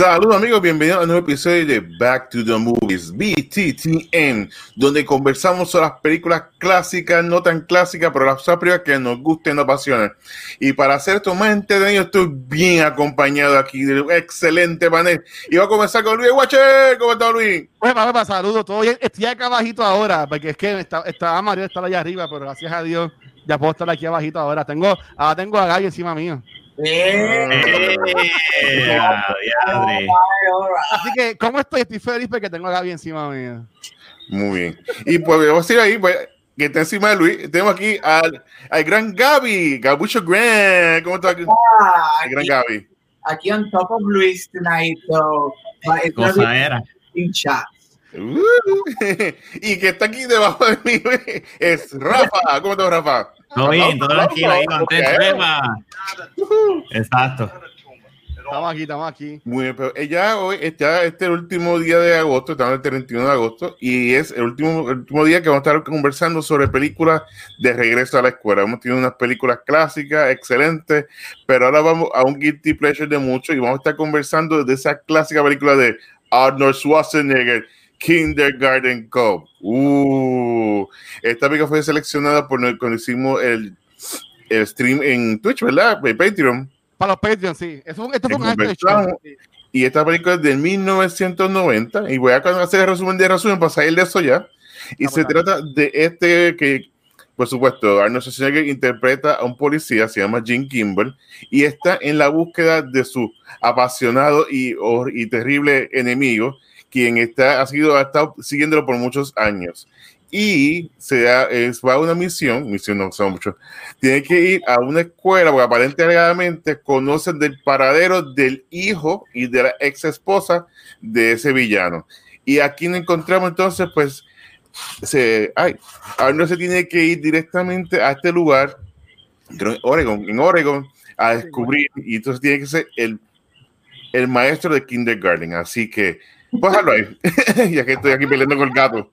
Saludos amigos, bienvenidos a un nuevo episodio de Back to the Movies, BTTN, donde conversamos sobre las películas clásicas, no tan clásicas, pero las películas que nos gusten, nos apasionan. Y para hacer esto más entretenido, estoy bien acompañado aquí de un excelente panel. Y voy a comenzar con Luis Guache. ¿Cómo está Luis? Pues, papá, saludos, todo bien. Estoy acá abajito ahora, porque es que estaba, estaba Mario estar allá arriba, pero gracias a Dios ya puedo estar aquí abajito ahora. Tengo, ahora tengo a Gaby encima mío. Así que, ¿cómo estoy? Estoy feliz porque tengo a Gaby encima mío. Muy bien. Y pues vamos a ir ahí, pues, que está encima de Luis. Tenemos aquí al, al gran Gaby, Gabucho Grant. ¿Cómo está aquí? Ah, el gran Gaby. aquí on top of Luis tonight, so but it's gonna Cosa be era. in chat. Uh, y que está aquí debajo de mí es Rafa. ¿Cómo estás, Rafa? Todo bien, todo tranquilo ahí, contento. Exacto. Estamos aquí, estamos aquí. Muy bien, pero ella hoy está este el último día de agosto, estamos el 31 de agosto, y es el último, el último día que vamos a estar conversando sobre películas de regreso a la escuela. Hemos tenido unas películas clásicas, excelentes, pero ahora vamos a un guilty pleasure de muchos y vamos a estar conversando de esa clásica película de Arnold Schwarzenegger, Kindergarten Cop. Uh, esta película fue seleccionada por el- cuando hicimos el, el stream en Twitch, ¿verdad? En Patreon. Para los Patreons, sí. Eso, esto fue un. Y esta película es de 1990. Y voy a hacer el resumen de resumen para salir de eso ya. Y Ah, se pues, trata de este que, por supuesto, Arnold Schwarzenegger interpreta a un policía, se llama Jim Kimball, y está en la búsqueda de su apasionado y, y terrible enemigo, quien está, ha, sido, ha estado siguiéndolo por muchos años. Y se da, es, va a una misión, misión no son muchos, tiene que ir a una escuela porque aparentemente conocen del paradero del hijo y de la ex esposa de ese villano. Y aquí nos encontramos entonces, pues, se, ay, Arnold se tiene que ir directamente a este lugar, creo en Oregon, en Oregon, a descubrir, y entonces tiene que ser el, el maestro de kindergarten. Así que, pues, déjalo ahí, ya que estoy aquí peleando con el gato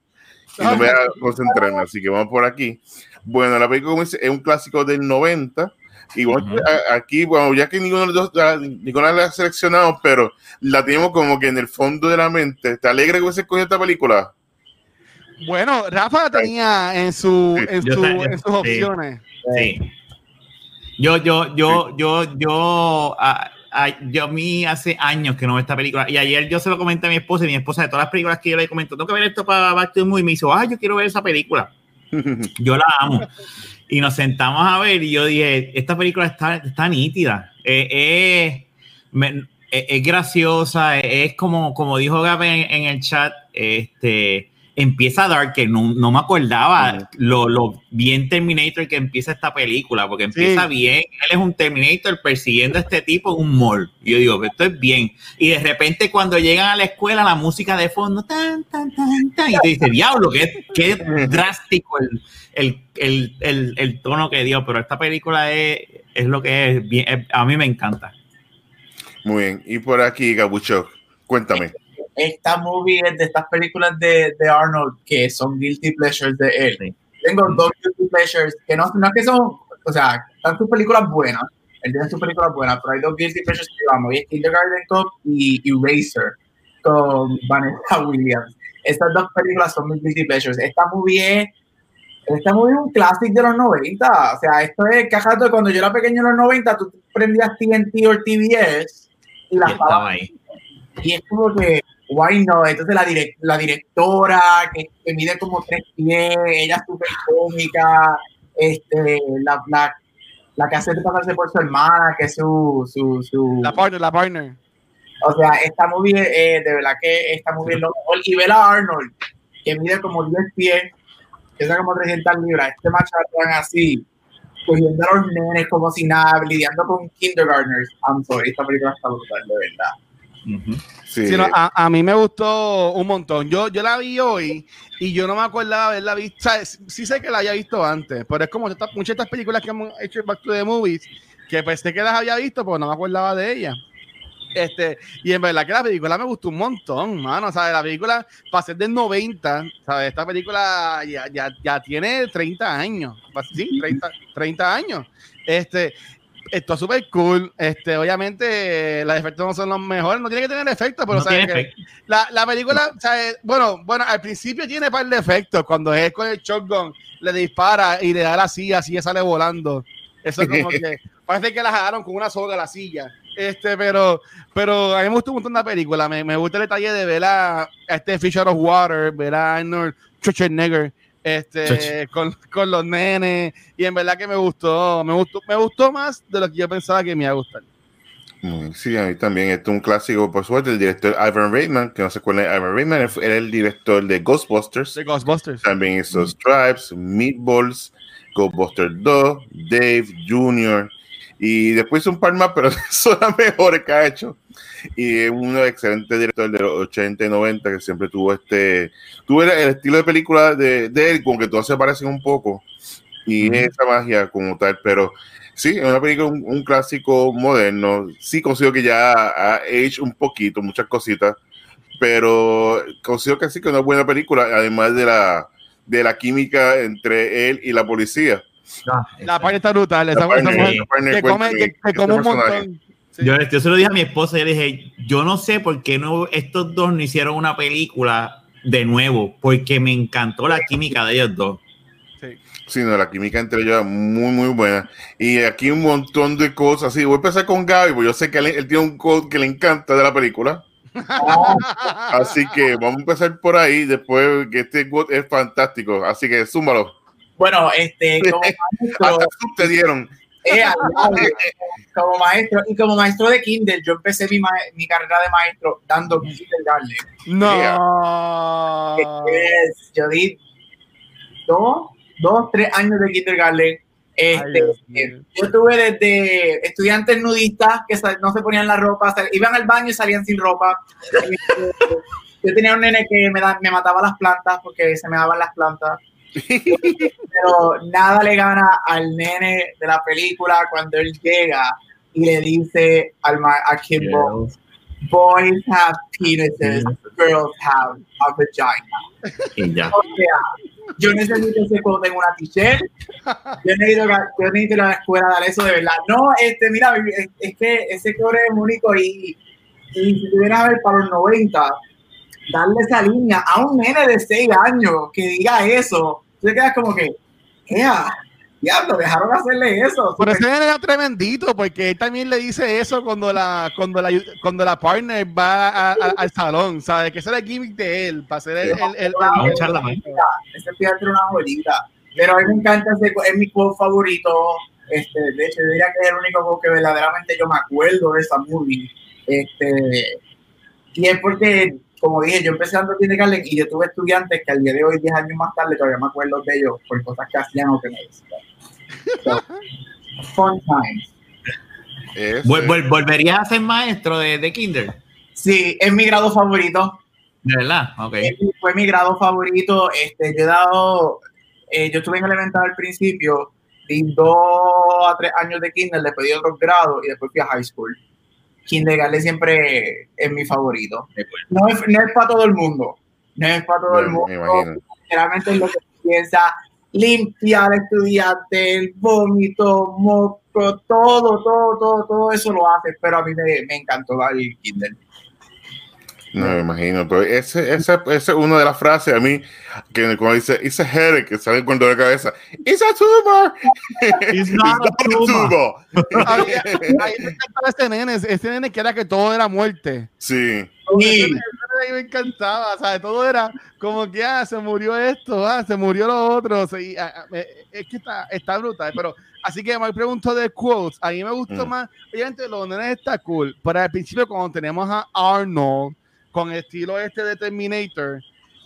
y no me voy a concentrarme, así que vamos por aquí. Bueno, la película es un clásico del 90. Y bueno, Ujú. a- aquí, bueno, ya que ninguno de los dos, la- ninguna la ha seleccionado, pero la tenemos como que en el fondo de la mente. ¿Te alegra que hubiese escogido esta película? Bueno, Rafa tenía en, su, Sí, en, su- sus sí. opciones. Sí. Yo, yo, yo, yo, yo, ah, yo a mí hace años que no veo esta película y ayer yo se lo comenté a mi esposa y mi esposa de todas las películas que yo le comento, tengo que ver esto para Back to Movie", y me dijo, ah, yo quiero ver esa película. Yo la amo. Y nos sentamos a ver y yo dije, esta película está, está nítida. Eh, eh, me- eh, es graciosa, es como, como dijo Gabe en, en el chat, este, empieza Dark, que no, no me acordaba lo, lo bien Terminator que empieza esta película, porque empieza Sí. bien, él es un Terminator persiguiendo a este tipo en un mall. Y yo digo, esto es bien. Y de repente cuando llegan a la escuela, la música de fondo, tan, tan, tan, tan, y te dice, diablo, qué, qué drástico el, el, el, el, el tono que dio, pero esta película es, es lo que es, bien, es- a mí me encanta. Muy bien. Y por aquí, Gabucho, cuéntame. Esta movie es de estas películas de, de Arnold que son guilty pleasures de él. Sí. Tengo dos guilty pleasures que no, no es que son, o sea, están sus películas buenas, él tiene sus películas buenas, pero hay dos guilty pleasures que amo, y es Kindergarten Cop y Eraser con Vanessa Williams. Estas dos películas son mis guilty pleasures. Esta movie es esta movie es un clásico de los 90. O sea, esto es cajato cuando yo era pequeño en los 90, tú prendías TNT o TBS y la Y estaba ahí. y es como que, why no? Entonces la, direc- la directora, que, que mide como tres pies, ella es súper cómica, este, la, la, la que hace pasarse por su hermana, que es su, su, su La partner, la partner. o sea, esta movie, eh, de verdad que esta movie es lo mejor. Y ver a Arnold, que mide como 10 pies, pesa como 300 libras, este machatón así, cogiendo a los nenes como si nada, lidiando con kindergartners. I'm sorry, esta película está brutal, de verdad. Sí. A, a mí me gustó un montón. Yo, yo la vi hoy y yo no me acordaba haberla visto. Sí sé que la había visto antes, pero es como muchas de estas películas que hemos hecho en Back to the Movies que pensé que las había visto, pero no me acordaba de ellas. Este, y en verdad que la película me gustó un montón, mano. O sea, la película, para ser del 90, ¿sabes? Esta película ya, ya, ya tiene 30 años. Sí, 30, 30 años. Este, esto es súper cool. Este, obviamente, los efectos no son los mejores, no tiene que tener efectos, pero No ¿sabes efecto. La, la película, sea, eh, bueno, bueno, al principio tiene par de efectos. Cuando es con el shotgun, le dispara y le da la silla, así sale volando. Eso es como que parece que la jalaron con una soga la silla. Este, pero, pero a mí me gustó un montón la película. Me, me gusta el detalle de ver a, a este Fisher of Water, ver a Arnold Schwarzenegger, este, con, con los nenes. Y en verdad que me gustó, me gustó, me gustó más de lo que yo pensaba que me iba a gustar. Mm, Sí, a mí también. Este es un clásico, por suerte, el director Ivan Reitman, que no se acuerdan, Ivan Reitman era el director de Ghostbusters. De Ghostbusters. También hizo Stripes, Meatballs, Ghostbusters 2, Dave Jr. Y después un par más, pero son las mejores que ha hecho. Y es un excelente director de los 80 y 90 que siempre tuvo este. Tuvo el, el estilo de película de, de él, como que todos se parecen un poco. Y Ujú. esa magia como tal, pero sí, es una película, un, un clásico moderno. Sí, considero que ya ha hecho un poquito, muchas cositas, pero considero que sí que es una buena película, además de la, de la química entre él y la policía. La parte está brutal. Esa, partner- mujer la partner que come, cuenta que, que ese come un montón. Sí. Yo, yo se lo dije a mi esposa, yo le dije, yo no sé por qué no, estos dos no hicieron una película de nuevo, porque me encantó la química de ellos dos. Sí. Sí, no, la química entre ellos es muy, muy buena. Y aquí un montón de cosas. Sí, voy a empezar con Gaby, porque yo sé que él, él tiene un code que le encanta de la película. Así que vamos a empezar por ahí, después que este code es fantástico. Así que súmalo. Bueno, este, como maestro, te dieron. eh, lado, como maestro, y como maestro de Kindle, yo empecé mi, ma- mi carrera de maestro dando kindergarten. No. Yo di dos, dos, tres años de kindergarten. Este, Ay, eh, yo tuve desde estudiantes nudistas que no se ponían la ropa, iban al baño y salían sin ropa. Yo tenía un nene que me, da- me mataba las plantas porque se me daban las plantas. Pero nada le gana al nene de la película cuando él llega y le dice al a Kimbo, boys have penises, girls have a vagina. Y ya. O sea, yo necesito ese quote en una t-shirt. Yo necesito, yo necesito ir a la escuela a dar eso de verdad. No, este, mira, es, es que ese core es único y, y si tuvieras a ver para los 90, darle esa línea a un nene de 6 años que diga eso, tú te quedas como que, ¡ea! Diablo, dejaron de hacerle eso. Pero ese nene era tremendito porque él también le dice eso cuando la cuando la cuando la partner va a- a- al salón, ¿sabes? Que ese era el gimmick de él para hacer el, el, el- Vamos a el- ese fíjate una joyita. Pero a mí me encanta ese, es mi quote favorito. Este, de hecho, yo diría que es el único quote que verdaderamente yo me acuerdo de esa movie. Este, y es porque, como dije, yo empecé dando kindergarten y yo tuve estudiantes que al día de hoy, 10 años más tarde, todavía me acuerdo de ellos por cosas que hacían o que me decían. So, fun times. Es, Vol- vol- ¿Volverías a ser maestro de, de Kinder? Sí, es mi grado favorito. ¿De verdad? Ok. Fue mi grado favorito. Este, yo he dado, eh, yo estuve en elemental al principio, di dos a tres años de kinder, después di otros grados y después fui a high school. Kindergarten siempre es mi favorito. No es, no es para todo el mundo, no es para todo el mundo. Generalmente es lo que piensa limpiar al estudiante, el vómito, moco, todo, todo, todo, todo eso lo hace, pero a mí me, me encantó el kinder. No me imagino, pero ese, ese, ese es una de las frases a mí que cuando dice it's a headache, que sale con dolor de cabeza. It's a tumor. It's not a tumor. A mí, a mí me encantaba ese nene, ese nene que era que todo era muerte. Sí. Sí. A mí me encantaba, ¿sabes? Todo era como que, ah, se murió esto, ah, se murió lo otro. sí, ah, ah, me- es que está, está brutal, pero así que me pregunto de quotes. A mí me gustó Mm. más, obviamente los nenes está cool, pero al principio cuando tenemos a Arnold con el estilo este de Terminator,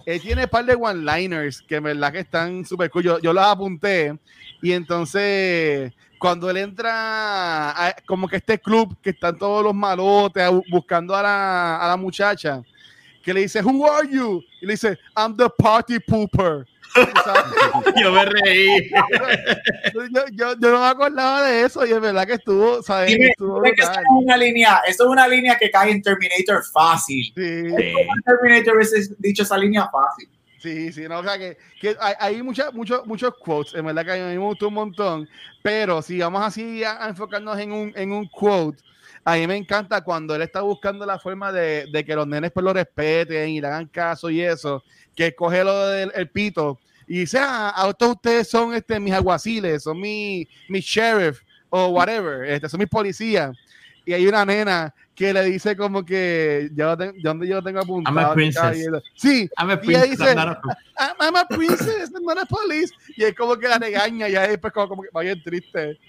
él tiene un par de one-liners que en verdad que están súper cool. Yo, yo los apunté y entonces cuando él entra a, como que este club que están todos los malotes buscando a la, a la muchacha, que le dice, Who are you? Y le dice, I'm the party pooper. Yo me reí. yo, yo, yo no me acordaba de eso y es verdad que estuvo, ¿sabes? Dime, Estuvo dime que eso es una línea, eso es una línea que cae en Terminator fácil. Sí. Terminator hubiese dicho esa línea fácil. Sí, sí, no, o sea que, que hay, hay mucha- muchos muchos quotes, en verdad que a mí me gustó un montón, pero si vamos así a, a enfocarnos en un, en un quote, a mí me encanta cuando él está buscando la forma de, de que los nenes pues lo respeten y le hagan caso y eso, que coge lo del el pito y dice, ah, a todos ustedes son este, mis alguaciles, son mi, mi sheriff o whatever, este, son mis policías. Y hay una nena que le dice como que, yo, ¿dónde yo tengo apuntado? I'm a princess. Sí, I'm a Y ella princess, dice- I'm not a- I'm, I'm a princess, I'm not a police. Y es como que la regaña, y ahí después como, como que va bien triste.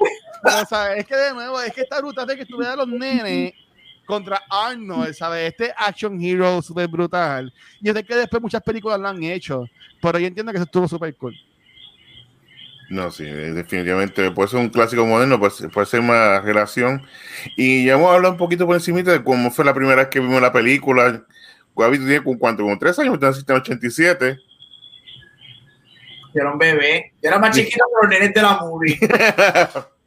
Pero, ¿sabes? Es que de nuevo, es que está brutal de que tú veas a los nenes contra Arnold, ¿sabes? Este action hero súper brutal. Y es de que después muchas películas lo han hecho, pero yo entiendo que eso estuvo súper cool. No, sí, definitivamente puede ser un clásico moderno, puede ser, puede ser una relación. Y ya hemos hablado un poquito por encima de cómo fue la primera vez que vimos la película. Gaby, tú tienes con cuánto, como tres años, tú naciste en 87. Yo era un bebé. Yo era más chiquito que los nenes de la movie.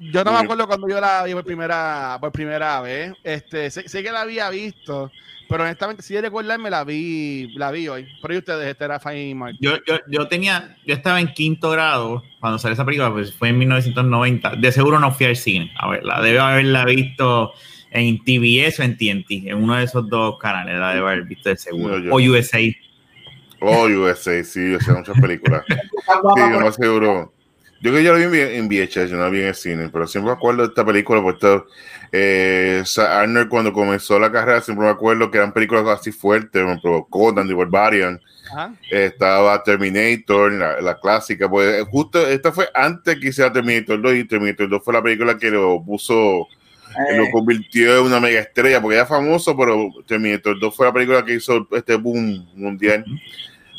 Yo no me Sí. acuerdo cuando yo la vi por primera, por primera vez. Este, sé, sé que la había visto, pero honestamente, si de recordarme, la vi, la vi hoy. Pero ¿y ustedes, este era Fine Mark. Yo, yo, yo tenía, yo estaba en quinto grado cuando salió esa película, pues fue en 1990. De seguro no fui al cine a verla. Debo haberla visto en TBS o en TNT, en uno de esos dos canales, la debo haber visto de seguro. No, yo- o USA. Oh, USA, sí, o sea, muchas películas. Sí, yo más seguro. Yo que yo lo vi en, VHS, yo no la vi en el cine, pero siempre me acuerdo de esta película, porque esto, eh, Arnold cuando comenzó la carrera, siempre me acuerdo que eran películas así fuertes, me provocó The Barbarian, Ajá. estaba Terminator, la, la clásica, pues justo esta fue antes que hiciera Terminator 2 y Terminator 2 fue la película que lo puso, Eh, lo convirtió en una mega estrella, porque era famoso, pero Terminator 2 fue la película que hizo este boom mundial,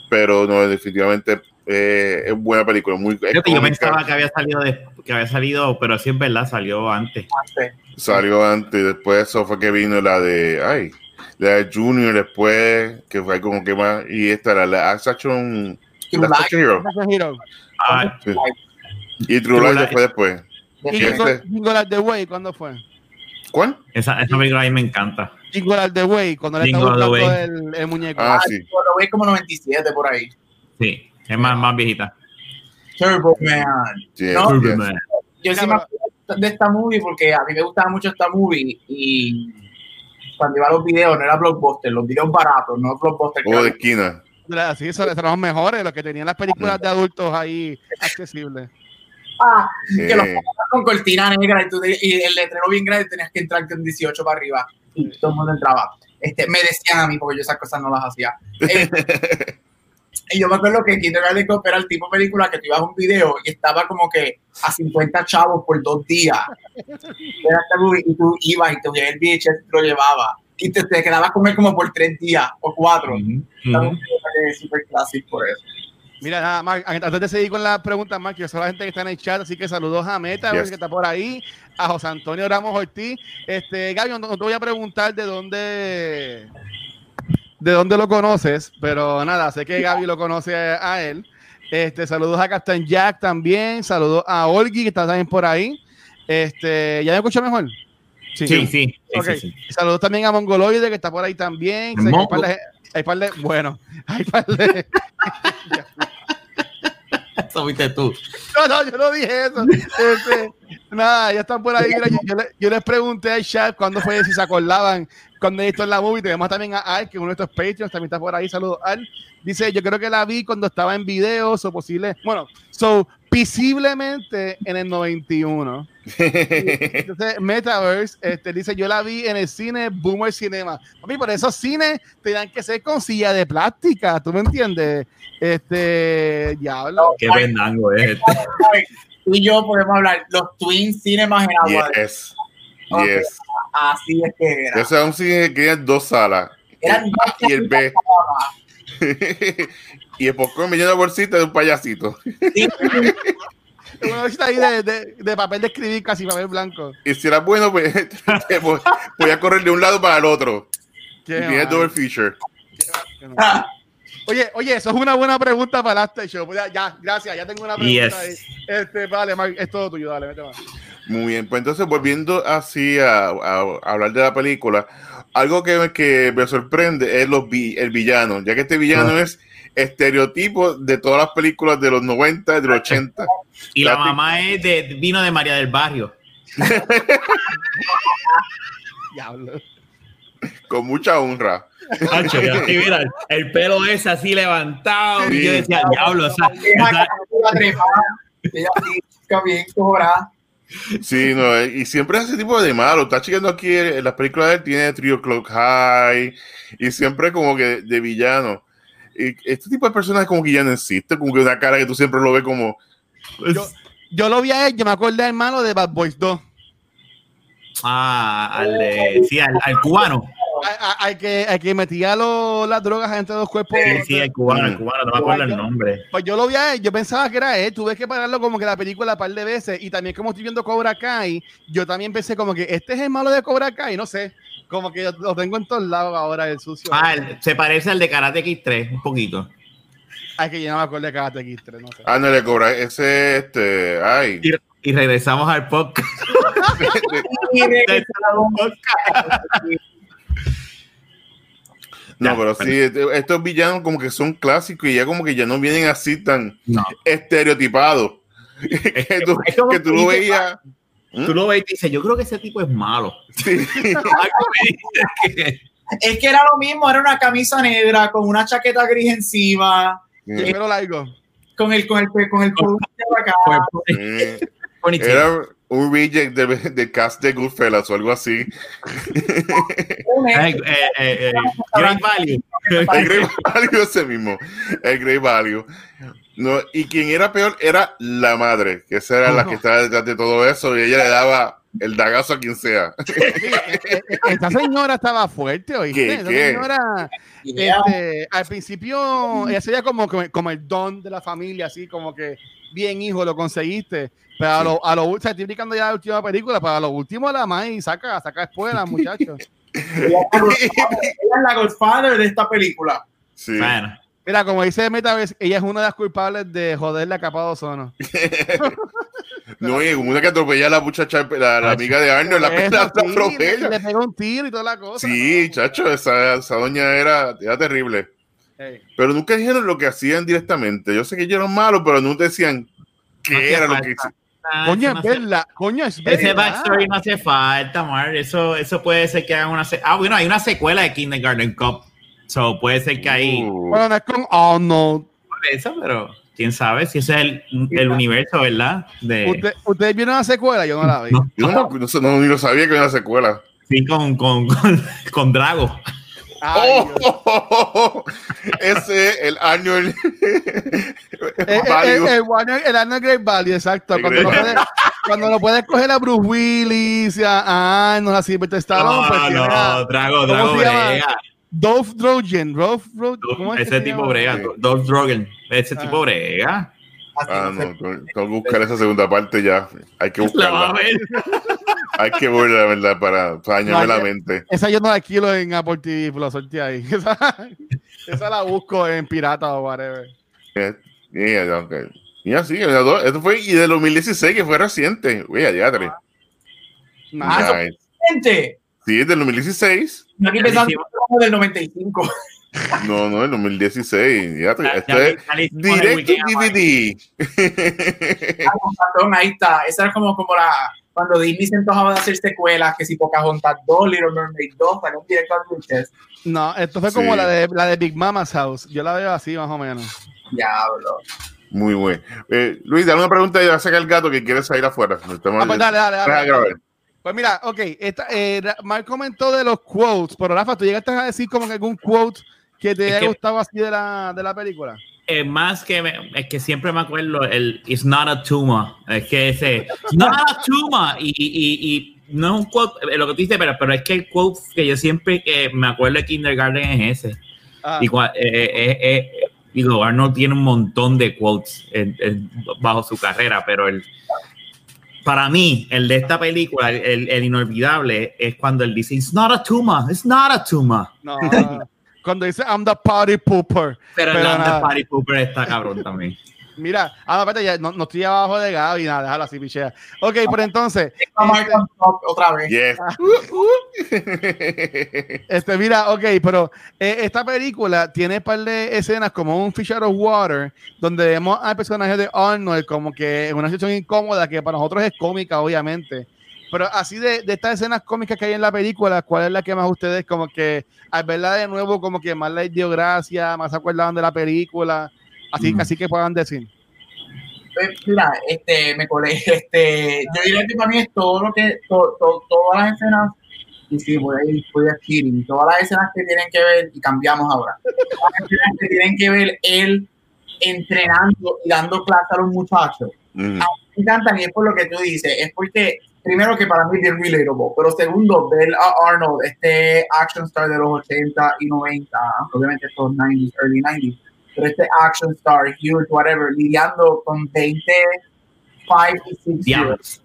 pero no, definitivamente eh, es buena película, muy yo cómica. pensaba que había salido de, que había salido, pero sí es verdad, salió antes. antes. Salió antes, después eso fue que vino la de, ay, la de Junior después, que fue como que más, y esta, la, la Action, la. Action Hero. Ah, sí. y True True Life Life. después después. ¿Y Este- Jingle All the Way cuándo fue? ¿Cuál? esa, esa película a mí me encanta. Jingle All the Way, cuando le está buscando Way. el, el muñeco. Ah, Ah, sí. yo Lo veis como 97 por ahí. Sí, es más, más viejita. Turbo Man. No. Man. Yo sí me acuerdo de esta movie porque a mí me gustaba mucho esta movie y cuando iba a los videos no era blockbuster, los videos baratos, no blockbuster. que Juego de esquina. Sí, son, son los mejores, los que tenían las películas de adultos ahí accesibles. Ah, que los con cortina negra y, tú y el letrero bien grande tenías que entrar con 18 para arriba y todo el mundo entraba. Este, me decían a mí porque yo esas cosas no las hacía. Eh, y yo me acuerdo que Kindergarten Cop era el tipo de película que tú ibas a un video y estaba como que a 50 chavos por dos días. Era esta movie, y tú ibas y te llevabas el VHS y te lo llevaba. Y te, te quedabas con él como por tres días o cuatro. Ujú, Esta ujú. movie es súper clásico por eso. Mira, nada más, antes de seguir con la pregunta, Mark, yo soy la gente que está en el chat, así que saludos a Meta, Yes. que está por ahí, a José Antonio Ramos Ortiz. Este, Gaby, no, no te voy a preguntar de dónde de dónde lo conoces, pero nada, sé que Gaby lo conoce a, él. Este, saludos a Captain Jack también, saludos a Olgi, que está también por ahí. Este, ¿ya me escucho mejor? Sí, sí, sí, Ok. sí, sí. Saludos también a Mongoloide, que está por ahí también. Hay par de- hay par de, bueno, hay par de, Eso viste tú. No, no, yo no dije eso. Este, nada, ya están por ahí. Yo, yo yo les pregunté al chat cuándo fue, si se acordaban cuando esto en la movie. Tenemos también a Al, que uno de estos Patreons, también está por ahí. Saludos, Al. Dice, yo creo que la vi cuando estaba en videos o posible. Bueno, so, visiblemente en el 91. Entonces, Metaverse este, dice: Yo la vi en el cine Boomer Cinema. Papi, por esos cines tenían que ser con silla de plástica. ¿Tú me entiendes? Este, diablo. Qué vendango es este. Tú y yo podemos hablar los Twin Cinemas en agua. yes. Ok. Yes. Así es que era. Ese es un cine que tiene dos salas. Eran dos y el B. y el popcorn me llena de bolsita de un payasito. Sí, una bolsita ahí de, de, de papel de escribir, casi papel blanco. Y si era bueno, pues te voy, voy a correr de un lado para el otro. Y Qué double feature. Ah, Oye, oye, eso es una buena pregunta para After Show. Ya, ya, gracias, ya tengo una pregunta Yes. ahí. Este, vale, Mark, es todo tuyo, dale, vete más. Muy bien, pues entonces volviendo así a, a- a hablar de la película, algo que, que me sorprende es los vi- el villano, ya que este villano Ah. es estereotipo de todas las películas de los 90 y de los 80. Y la mamá es de vino de María del Barrio. Diablo. con mucha honra. Así, mira, el pelo es así levantado. Y yo Sí. decía, diablo, cobrada. Sí, no, eh, y siempre es ese tipo de malo. Está chequeando aquí en, en las películas de él, tiene Trio Clock High y siempre como que de villano. Este tipo de personas como que ya no existe, como que una cara que tú siempre lo ves como Yo, yo lo vi a él, yo me acordé hermano de Bad Boys 2. Ah, al, de- sí, al, al cubano. Al que, al que metía lo- las drogas entre los cuerpos. Sí, sí, el cubano, el cubano, no me acuerdo el nombre. Pues yo lo vi a él, yo pensaba que era él, tuve que pararlo como que la película un par de veces y también como estoy viendo Cobra Kai, yo también pensé como que este es el malo de Cobra Kai, no sé, como que lo tengo en todos lados ahora el sucio. Ah, el- se parece al de Karate Kid 3, un poquito. Ay, que yo no me acuerdo de Karate Kid 3, no sé. Ah, no le cobra ese, este, ay. Y, y regresamos al podcast. Y regresamos. No, pero sí, este- estos villanos como que son clásicos y ya como que ya no vienen así tan No. estereotipados. que, tú, es que tú lo veías. Tú lo ves y dices, yo creo que ese tipo es malo. Sí. Es que era lo mismo, era una camisa negra con una chaqueta gris encima, El pelo largo. con el con el con el color de acá. Eh, bonito. Era un reject del del cast de Goodfellas o algo así. Eh, eh, eh, Great Value. El Great Value ese mismo. El Great Value. No, y quien era peor era la madre, que esa era la que estaba detrás de todo eso y ella le daba el dagazo a quien sea. Eh, eh, Esta señora estaba fuerte, ¿oíste? ¿Qué, Esa qué? señora, este, al principio, ella sería como, como, el don de la familia, así como que, bien, hijo, lo conseguiste. Pero a lo, a lo, o sea, estoy indicando ya la última película, para lo último la más y saca, saca espuela, muchachos. Ella es la Godfather de esta película. Sí. Bueno, Mira, como dice Metaverse, ella es una de las culpables de joder la capa de ozono. No, y una que atropella a la muchacha, la, la amiga de Arnold, la, Eso la, la sí, le, atropella. le pegó un tiro y toda la cosa. Sí, chacho, esa, esa doña era, era terrible. Hey. Pero nunca dijeron lo que hacían directamente. Yo sé que ellos eran malos, pero nunca decían qué No era lo que hicieron. ah, Coño, eso no es hace- es Ese backstory no hace falta, Mar. Eso, eso puede ser que hagan una. se- Ah, bueno, hay una secuela de Kindergarten Cup. So puede ser que ahí. Bueno, no es con Arnold. Por eso, pero quién sabe si ese es el, el universo, ¿verdad? De, ¿Usted, ¿Ustedes vieron la secuela? Yo no la vi. no, yo no, no, no- ni lo sabía que era una secuela. sí, con, con, con, con Drago. Ay, Oh, Dios. ese es el año. el- Eh, eh, eh, el, Warner- el Arnold Great Value, exacto. El Cuando, Great lo puedes, cuando lo puedes coger a Bruce Willis, y a Arnold, a Sylvester Stallone, pues No, tiene no, Drago, ¿cómo Drago brega. Dolph Drogen. Dolph Dro- ¿cómo es que Ese se tipo brega, Sí. Dolph Drogen. Ese Ah. tipo brega. Ah, no tengo que buscar esa segunda parte ya. Hay que buscarla. Hay que verla, la verdad, para, para dañarme No, la mente. Esa yo no la alquilo en Apple TV, la solté ahí. Esa, esa la busco en pirata o whatever. Yeah, okay. Y así, esto fue y del 2016, que fue reciente. Uy, ya, tres. Nada. Nice. Sí, es del 2016. yo aquí pensando del 95. No, no, el 2016. Ya, Ya- esto ya- es directo DVD. Ah, razón, ahí está. Esa era como, como la. Cuando Disney se antojaba de hacer secuelas, que si Pocahontas 2, Little Mermaid 2, salió un directo al. No, esto fue como Sí. la de, la de Big Mama's House. Yo la veo así, más o menos. Diablo. Muy bueno. Eh, Luis, dale una pregunta y va a sacar el gato que quiere salir afuera. Ah, pues dale, dale, dale. Pues mira, ok, esta, eh, Mark comentó de los quotes, pero Rafa, ¿tú llegaste a decir como que algún quote que te Es haya que- gustado así de la, de la película? Es más que me- es que siempre me acuerdo el It's not a tumor. Es que ese It's not a tumor. Y, y, y no es un quote, eh, lo que tú dices, pero, pero es que el quote que yo siempre que me acuerdo de Kindergarten es ese. Ah, Y eh, eh, eh, eh, digo, Arnold tiene un montón de quotes en- en- bajo su carrera, pero el, para mí, el de esta película, el, el inolvidable, es cuando él dice, It's not a tumor, it's not a tumor. No, cuando dice I'm the party pooper. Pero, Pero el nada. de Party Pooper está cabrón también. Mira, ah, no, espérate, ya, no, no estoy abajo de Gaby, nada, déjalo así, pichea. Ok, pero entonces, top otra vez. Yes. este, mira, ok, pero eh, esta película tiene un par de escenas como un Fish Out of Water, donde vemos al personaje de Arnold como que en una situación incómoda, que para nosotros es cómica, obviamente. Pero así de, de estas escenas cómicas que hay en la película, ¿cuál es la que más ustedes como que al verla de nuevo como que más les dio gracia, más se acordaban de la película? Así, Mm. así que puedan decir. Pues, Mira, este, me colé, este, yo diría que para mí es todo lo que, to- to- todas las escenas, y sí, voy a ir, voy a cheating, todas las escenas que tienen que ver, y cambiamos ahora, todas las escenas que tienen que ver él entrenando y dando clase a los muchachos, Mm. me encantan y es por lo que tú dices, es porque primero que para mí es bien relatable, pero segundo, ver a Arnold, este action star de los 80 y 90, obviamente estos 90s, early 90s, pero este action star, huge, whatever, lidiando con 20, 5 y 6 years, Diablos.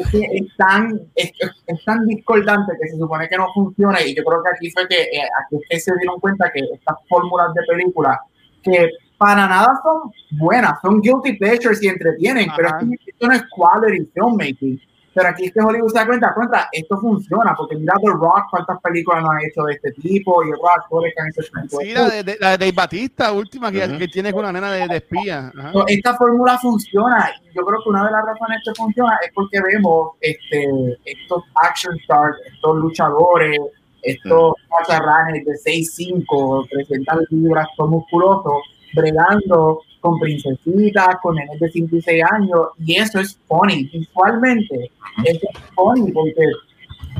es que es tan, es, es tan discordante que se supone que no funciona y yo creo que aquí fue que eh, aquí es que se dieron cuenta que estas fórmulas de película que para nada son buenas, son guilty pleasures y entretienen, pero Ajá. es que esto no es quality filmmaking. Pero aquí es que Hollywood se da cuenta, cuenta, esto funciona, porque mira The Rock, cuántas películas no han hecho de este tipo, y otros actores que han hecho este tipo. Sí, la de, de- la de Dave Batista, última, que, que tiene con una nena de, de espía. Esta fórmula funciona y yo creo que una de las razones que funciona es porque vemos este, estos action stars, estos luchadores, estos macharranes de 6'5, 300 libras, son musculosos, bregando con princesitas, con nenes de 5 y 6 años y eso es funny, visualmente eso es funny porque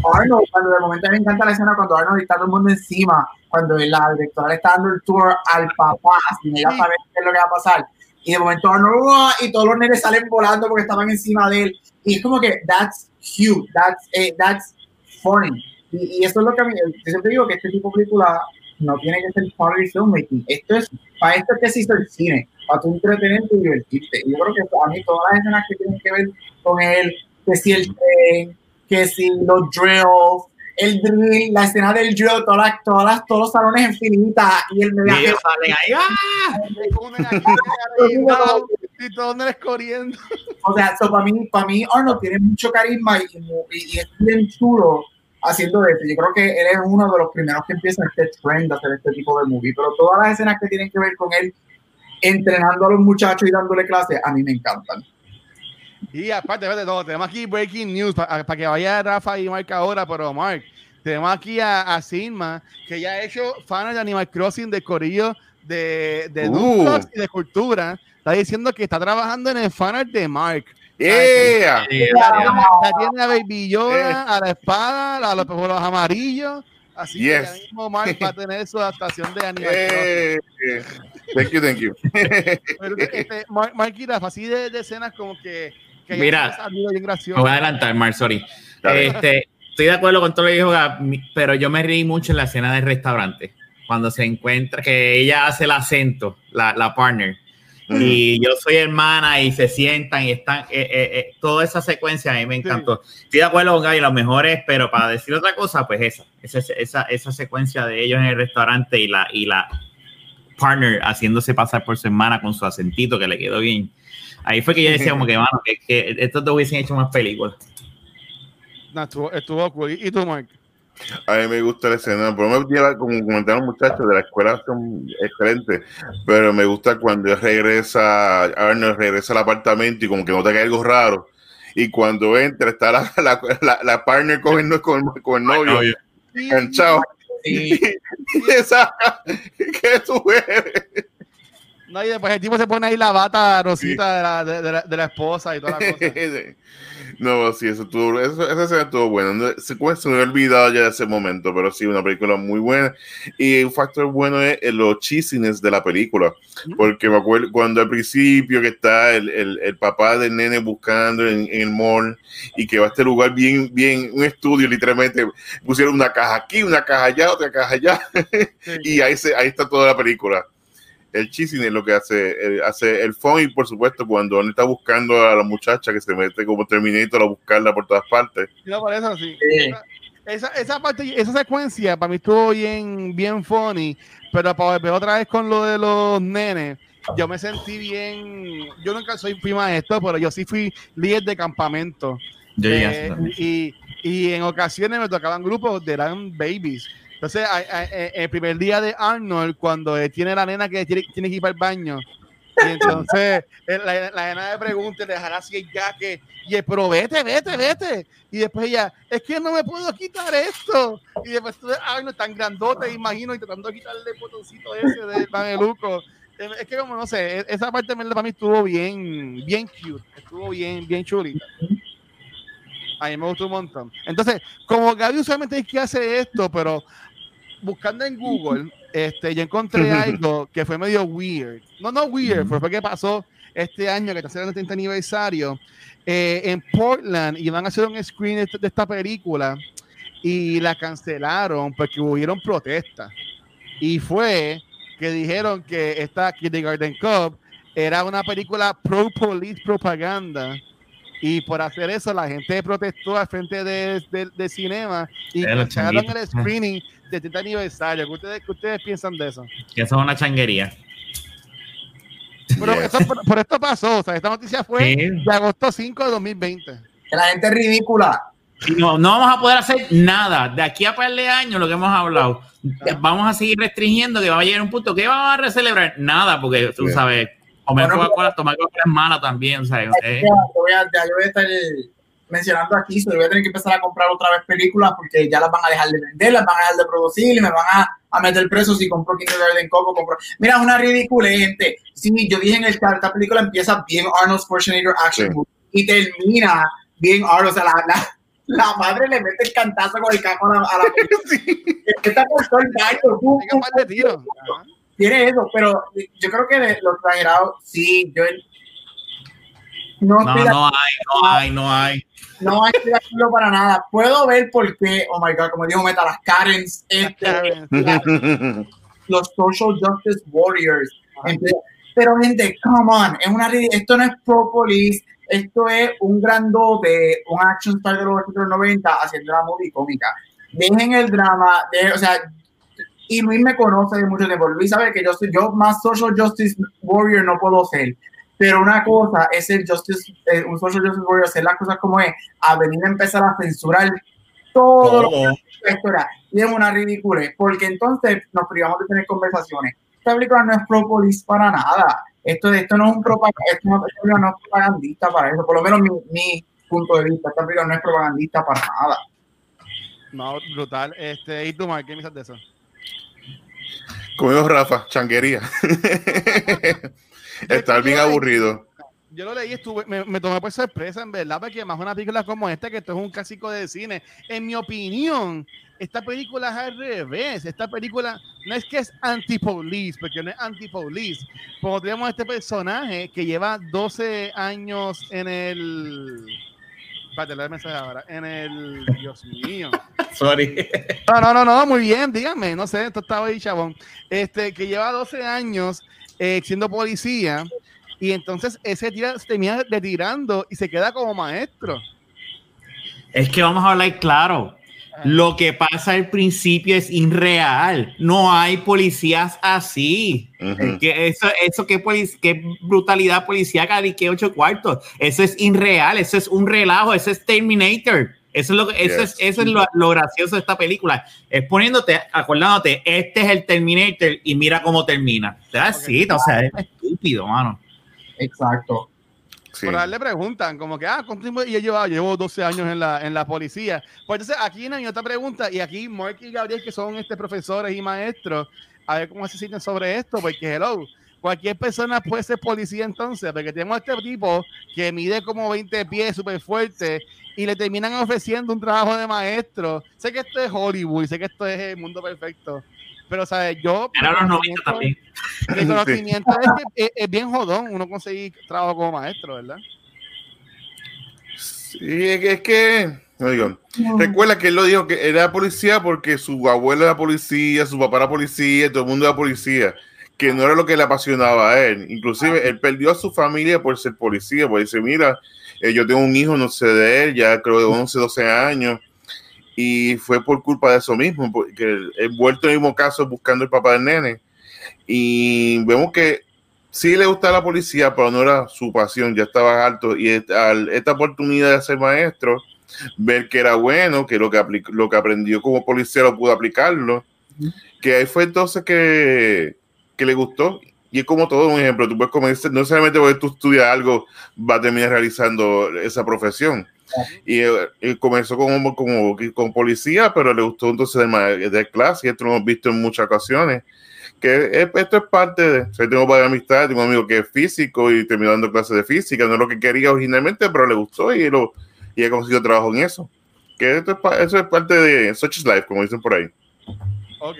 Arnold, cuando de momento me encanta la escena cuando Arnold está todo el mundo encima, cuando la directora le está dando el tour al papá, sin ella saber qué es lo que va a pasar. Y de momento Arnold, y todos los nenes salen volando porque estaban encima de él. Y es como que, that's cute, that's, eh, that's funny. Y, y eso es lo que a mí, yo siempre digo que este tipo de película no tiene que ser quality filmmaking. Esto es, para esto es que se hizo el cine, para tú entretenerte y divertirte. Yo creo que a mí todas las escenas que tienen que ver con él, que si el tren, que si los drills, el drill, la escena del drill, todas las, todas las, todos los salones en filita y el Y ellos salen ahí, ¡ah! Y todos nenes corriendo. O sea, so para mí, para mí Arnold tiene mucho carisma y, y- y es bien chulo haciendo esto. Yo creo que él es uno de los primeros que empieza este trend de hacer este tipo de movie. Pero todas las escenas que tienen que ver con él entrenando a los muchachos y dándole clases, a mí me encantan. Y aparte, de todo, tenemos aquí breaking news para que vaya Rafa y Mark ahora, pero Mark, tenemos aquí a, a Sigma, que ya ha hecho fan de Animal Crossing, de Corillo, de, de Uh. Y de Cultura. Está diciendo que está trabajando en el fanart de Mark. Yeah. Eh, Ya tiene, a Baby Yoda, Eh. a la espada, a los, los amarillos. Así que Yes. ya mismo Mark va a tener su adaptación de Animal Crossing. Eh, Thank you, thank you. Pero este, Mark, Mark así de, de escenas como que, que Mira, bien Me gracioso. voy a adelantar, Mar, sorry. Este, estoy de acuerdo con todo lo que dijo pero yo me reí mucho en la escena del restaurante. Cuando se encuentra, que ella hace el acento, la, la partner, Mm. y yo soy hermana y se sientan y están, eh, eh, eh, toda esa secuencia a mí me encantó. Estoy de acuerdo con Gaby, los mejores, pero para decir otra cosa, pues esa, esa, esa, esa secuencia de ellos en el restaurante y la, y la partner haciéndose pasar por su hermana con su acentito que le quedó bien. Ahí fue que yo decía como que, mano, que, que estos dos hubiesen hecho más películas. No, estuvo, estuvo cool. ¿Y tú, Mark? A mí me gusta la escena, pero me lleva, como comentaron los muchachos de la escuela, son excelentes, pero me gusta cuando regresa, Arnold regresa al apartamento y como que nota que hay algo raro. Y cuando entra, está la, la, la, la partner con el, con, con el novio, enganchado. Sí. Y esa, ¿qué tú eres? No, y después el tipo se pone ahí la bata rosita de, la, de, de la, de la esposa y toda la cosa. No, sí, eso estuvo, eso, esa escena estuvo buena. Se, se me había olvidado ya de ese momento, pero sí, una película muy buena. Y un factor bueno es eh, los chisines de la película. Porque me acuerdo cuando al principio que está el, el, el papá del nene buscando en, en, el mall y que va a este lugar bien, bien, un estudio, literalmente pusieron una caja aquí, una caja allá, otra caja allá. Sí. y ahí, se, ahí está toda la película. El cheesing es lo que hace, eh, hace el phone y por supuesto cuando él está buscando a la muchacha que se mete como Terminator a buscarla por todas partes. No, por eso sí. Esa, esa parte, esa secuencia para mí estuvo bien, bien funny, pero para volver otra vez con lo de los nenes, yo me sentí bien, yo nunca soy fui maestro, pero yo sí fui líder de campamento. Eso Eh, y, y en ocasiones me tocaban grupos de eran babies. Entonces, a- a- a- el primer día de Arnold, cuando tiene la nena que tiene, tiene que ir para el baño, y entonces eh, la, la nena le pregunta, le dejará así el jaque, y él, pero vete, vete, vete. Y después ella, es que no me puedo quitar esto. Y después Arnold tan grandote, imagino, y tratando de quitarle el botoncito ese de mameluco. Eh, Es que como, no sé, e- esa parte para mí estuvo bien, bien cute, estuvo bien, bien chulita. A mí me gustó un montón. Entonces, como Gaby usualmente es que hace esto, pero buscando en Google, este, yo encontré algo que fue medio weird. No, no weird, pero fue que pasó este año que está haciendo el 30 aniversario. eh, en Portland iban a hacer un screen de, esta- película y la cancelaron porque hubieron protestas. Y fue que dijeron que esta Kindergarten Cop era una película pro police propaganda y por hacer eso la gente protestó al frente de, de, de cinema y cancelaron el screening de 30 aniversario. ¿Qué ustedes, qué ustedes piensan de eso? Que eso es una changuería. Pero Yes. esto- por, por esto pasó, o sea, esta noticia fue Sí. de agosto 5 de 2020. Que la gente es ridícula. No, no vamos a poder hacer nada. De aquí a par de años, lo que hemos hablado, vamos a seguir restringiendo que va a llegar un punto que vamos a recelebrar nada, porque tú sabes, comer Bueno, Coca-Cola, tomar Coca-Cola es mala también, ¿sabes? Ya, yo voy a, ya yo voy a estar eh, mencionando aquí, so yo voy a tener que empezar a comprar otra vez películas porque ya las van a dejar de vender, las van a dejar de producir y me van a, a meter preso si compro Kindergarten Coco. Compro. Mira, es una ridícula, gente. Sí, yo dije en el chat, esta película empieza bien Arnold Schwarzenegger action Sí. y termina bien Arnold. O sea, la, la, la madre le mete el cantazo con el cajo a la, a la película. Está con el tiene eso, pero yo creo que de los exagerados, sí, yo no, no, estoy de no hay, no hay, no hay. no hay que hacerlo para nada. Puedo ver por qué, oh my god, como dijo Meta, las Karens, este, Karen. la- los social justice warriors. Pero gente, come on, es una esto no es pro police, esto es un grandote, un action star de los 90 haciendo una movie cómica. Dejen el drama, de, o sea, y Luis me conoce de mucho tiempo. Luis sabe que yo soy yo más social justice warrior no puedo ser. Pero una cosa es el justice, eh, un social justice warrior, hacer las cosas como es, a venir a empezar a censurar todo lo que era, y es una ridícula, porque entonces nos privamos de tener conversaciones. Esta película no es propolis para nada. Esto, esto no es un propaganda, esto no, esta película no es propagandista para eso, por lo menos mi, mi punto de vista. Esta película no es propagandista para nada. No, brutal. Este, ¿Y tú, qué piensas de eso? Como Rafa, changuería. Estar bien aburrido. Yo lo leí, estuve, me, me tomé por sorpresa, en verdad, porque más una película como esta, que esto es un clásico de cine. En mi opinión, esta película es al revés. Esta película no es que es anti-police, porque no es anti-police. Como tenemos este personaje que lleva 12 años en el. Espérate, el mensaje ahora. En el. Dios mío. Sorry. No, no, no, no, muy bien, dígame, no sé, esto estaba ahí, chabón. Este, que lleva 12 años eh, siendo policía y entonces ese tira, se termina retirando y se queda como maestro. Es que vamos a hablar claro. Lo que pasa al principio es irreal. No hay policías así. Ujú. Que eso, eso qué, polic- qué brutalidad policíaca y qué ocho cuartos. Eso es irreal, eso es un relajo, eso es Terminator. Eso es lo, que- eso Yes. es, eso es lo, lo gracioso de esta película. Es poniéndote, acordándote, este es el Terminator y mira cómo termina. Así, o sea, es estúpido, mano. Exacto. Sí. Por darle preguntan, como que, ah, ¿cuánto tiempo? Y yo llevo, llevo 12 años en la, en la policía. Pues entonces aquí hay otra pregunta, y aquí Mark y Gabriel, que son este, profesores y maestros, a ver cómo se sienten sobre esto, porque hello, cualquier persona puede ser policía entonces, porque tenemos a este tipo que mide como 20 pies, súper fuerte, y le terminan ofreciendo un trabajo de maestro. Sé que esto es Hollywood, sé que esto es el mundo perfecto, pero, ¿sabes? Yo... Era los mi 90 también. mi conocimiento es que es, es bien jodón uno conseguir trabajo como maestro, ¿verdad? Sí, es que, es que no digo, recuerda que él lo dijo que era policía porque su abuelo era policía, su papá era policía, todo el mundo era policía. que no era lo que le apasionaba a él. Inclusive él perdió a su familia por ser policía, porque dice, mira, eh, yo tengo un hijo, no sé de él, ya creo de 11, 12 años, y fue por culpa de eso mismo, porque he vuelto en el mismo caso buscando el papá del nene. Y vemos que sí le gusta la policía, pero no era su pasión, ya estaba alto. Y esta oportunidad de ser maestro, ver que era bueno, que lo que, lo que aprendió como policía lo pudo aplicarlo, que ahí fue entonces que, que le gustó. Y es como todo un ejemplo, tú puedes comenzar, no solamente porque tú estudias algo, va a terminar realizando esa profesión. Y, comenzó como, como, con policía, pero le gustó entonces de, de clase, y esto lo hemos visto en muchas ocasiones que esto es parte de, o tengo para amistad, tengo un amigo que es físico y terminó dando clases de física, no es lo que quería originalmente, pero le gustó y, lo, y he conseguido trabajo en eso. Que esto es, eso es parte de Such is Life, como dicen por ahí. Ok.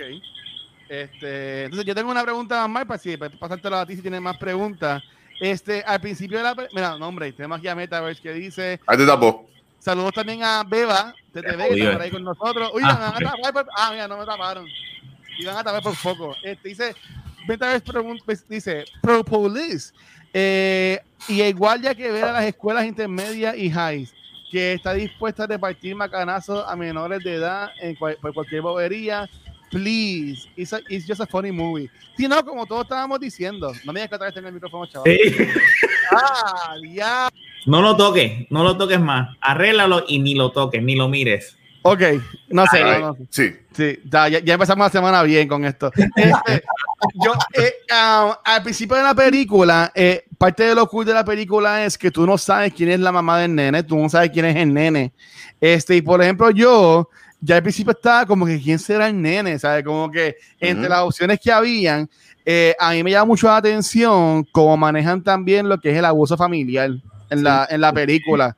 Este, entonces yo tengo una pregunta más para, si, para pasártela a ti si tienes más preguntas. Este, al principio de la... Mira, no, hombre, tenemos aquí a Metaverse que dice... Ahí te tapo. Saludos también a Beba, de TV, que está por ahí con nosotros. Uy, ah. ah, mira, no me taparon y van a tapar por poco. Este, dice, pues, dice, Pro Police. Eh, y igual ya que ver a las escuelas intermedias y highs, que está dispuesta a repartir macanazos a menores de edad en por cualquier bobería. Please, it's, just a funny movie. Si no, como todos estábamos diciendo, no me digas que otra vez tengo el micrófono, chaval. Ah, ya. No lo toques, no lo toques más. Arréglalo y ni lo toques, ni lo mires. Ok, no sé. Sí. Sí, ya, ya, empezamos la semana bien con esto. Este, yo, eh, um, al principio de la película, eh, parte de lo cool de la película es que tú no sabes quién es la mamá del nene, tú no sabes quién es el nene. Este, y por ejemplo, yo, ya al principio estaba como que quién será el nene, ¿sabes? Como que entre las opciones que habían, eh, a mí me llama mucho la atención cómo manejan también lo que es el abuso familiar en, la, en la película.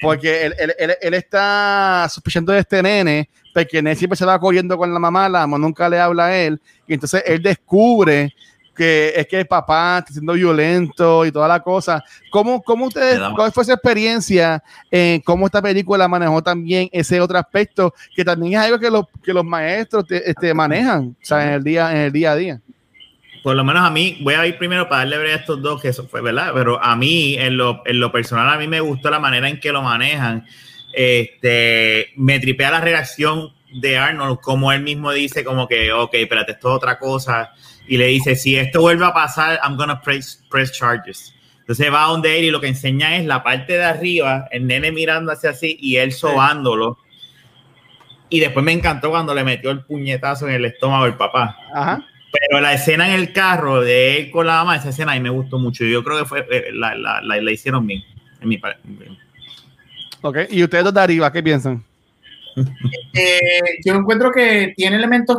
Porque él, él, él, está sospechando de este nene, porque nene siempre se va corriendo con la mamá, la mamá nunca le habla a él, y entonces él descubre que es que el papá está siendo violento y toda la cosa. ¿Cómo, cómo ustedes, cuál fue esa experiencia en cómo esta película manejó también ese otro aspecto que también es algo que, los que los maestros te, este, manejan o sea, en, el día, en el día a día? por lo menos a mí, voy a ir primero para darle breve a estos dos, que eso fue, ¿verdad? Pero a mí, en lo, en lo personal, a mí me gustó la manera en que lo manejan. Este, me tripea la reacción de Arnold, como él mismo dice, como que, ok, espérate, esto es otra cosa. Y le dice, si esto vuelve a pasar, I'm gonna press, press charges. Entonces va a donde él y lo que enseña es la parte de arriba, el nene mirando hacia así y él sobándolo. Y después me encantó cuando le metió el puñetazo en el estómago el papá. Ajá. Pero la escena en el carro de él con la mamá, esa escena a mí me gustó mucho. Yo creo que fue eh, la, la, la, hicieron bien, en mi Ok, ¿y ustedes dos de arriba qué piensan? Eh, yo encuentro que tiene elementos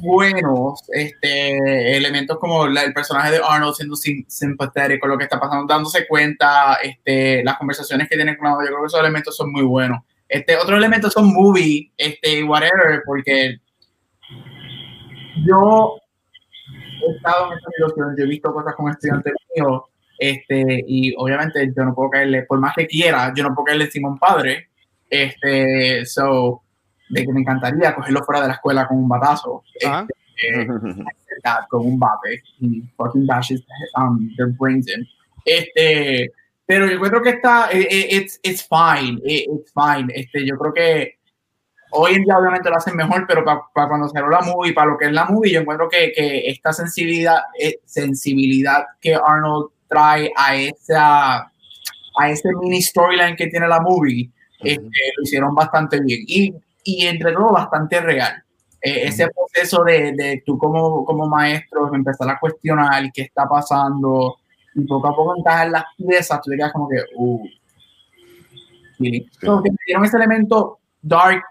buenos, este, elementos como el personaje de Arnold siendo simpatético, lo que está pasando, dándose cuenta, este, las conversaciones que tiene con yo creo que esos elementos son muy buenos. Este, otros elementos son movie, este, whatever, porque yo he estado en esta situación, yo he visto cosas con estudiantes míos, este, y obviamente yo no puedo caerle, por más que quiera, yo no puedo caerle encima padre, este, so, de que me encantaría cogerlo fuera de la escuela con un batazo, este, con un bate, y fucking bashes um, their brains in. Este, pero yo creo que está, eh, eh, it's, it's fine, it's fine, este, yo creo que Hoy en día obviamente lo hacen mejor, pero para, cuando se la movie, para lo que es la movie, yo encuentro que, que esta sensibilidad, eh, sensibilidad que Arnold trae a esa a ese mini storyline que tiene la movie, este, lo hicieron bastante bien. Y, y entre todo bastante real. Eh, ese proceso de, de, tú como, como maestro empezar a cuestionar qué está pasando y poco a poco encajar las piezas, tú dirías como que, uh, sí. Entonces, dieron ese elemento dark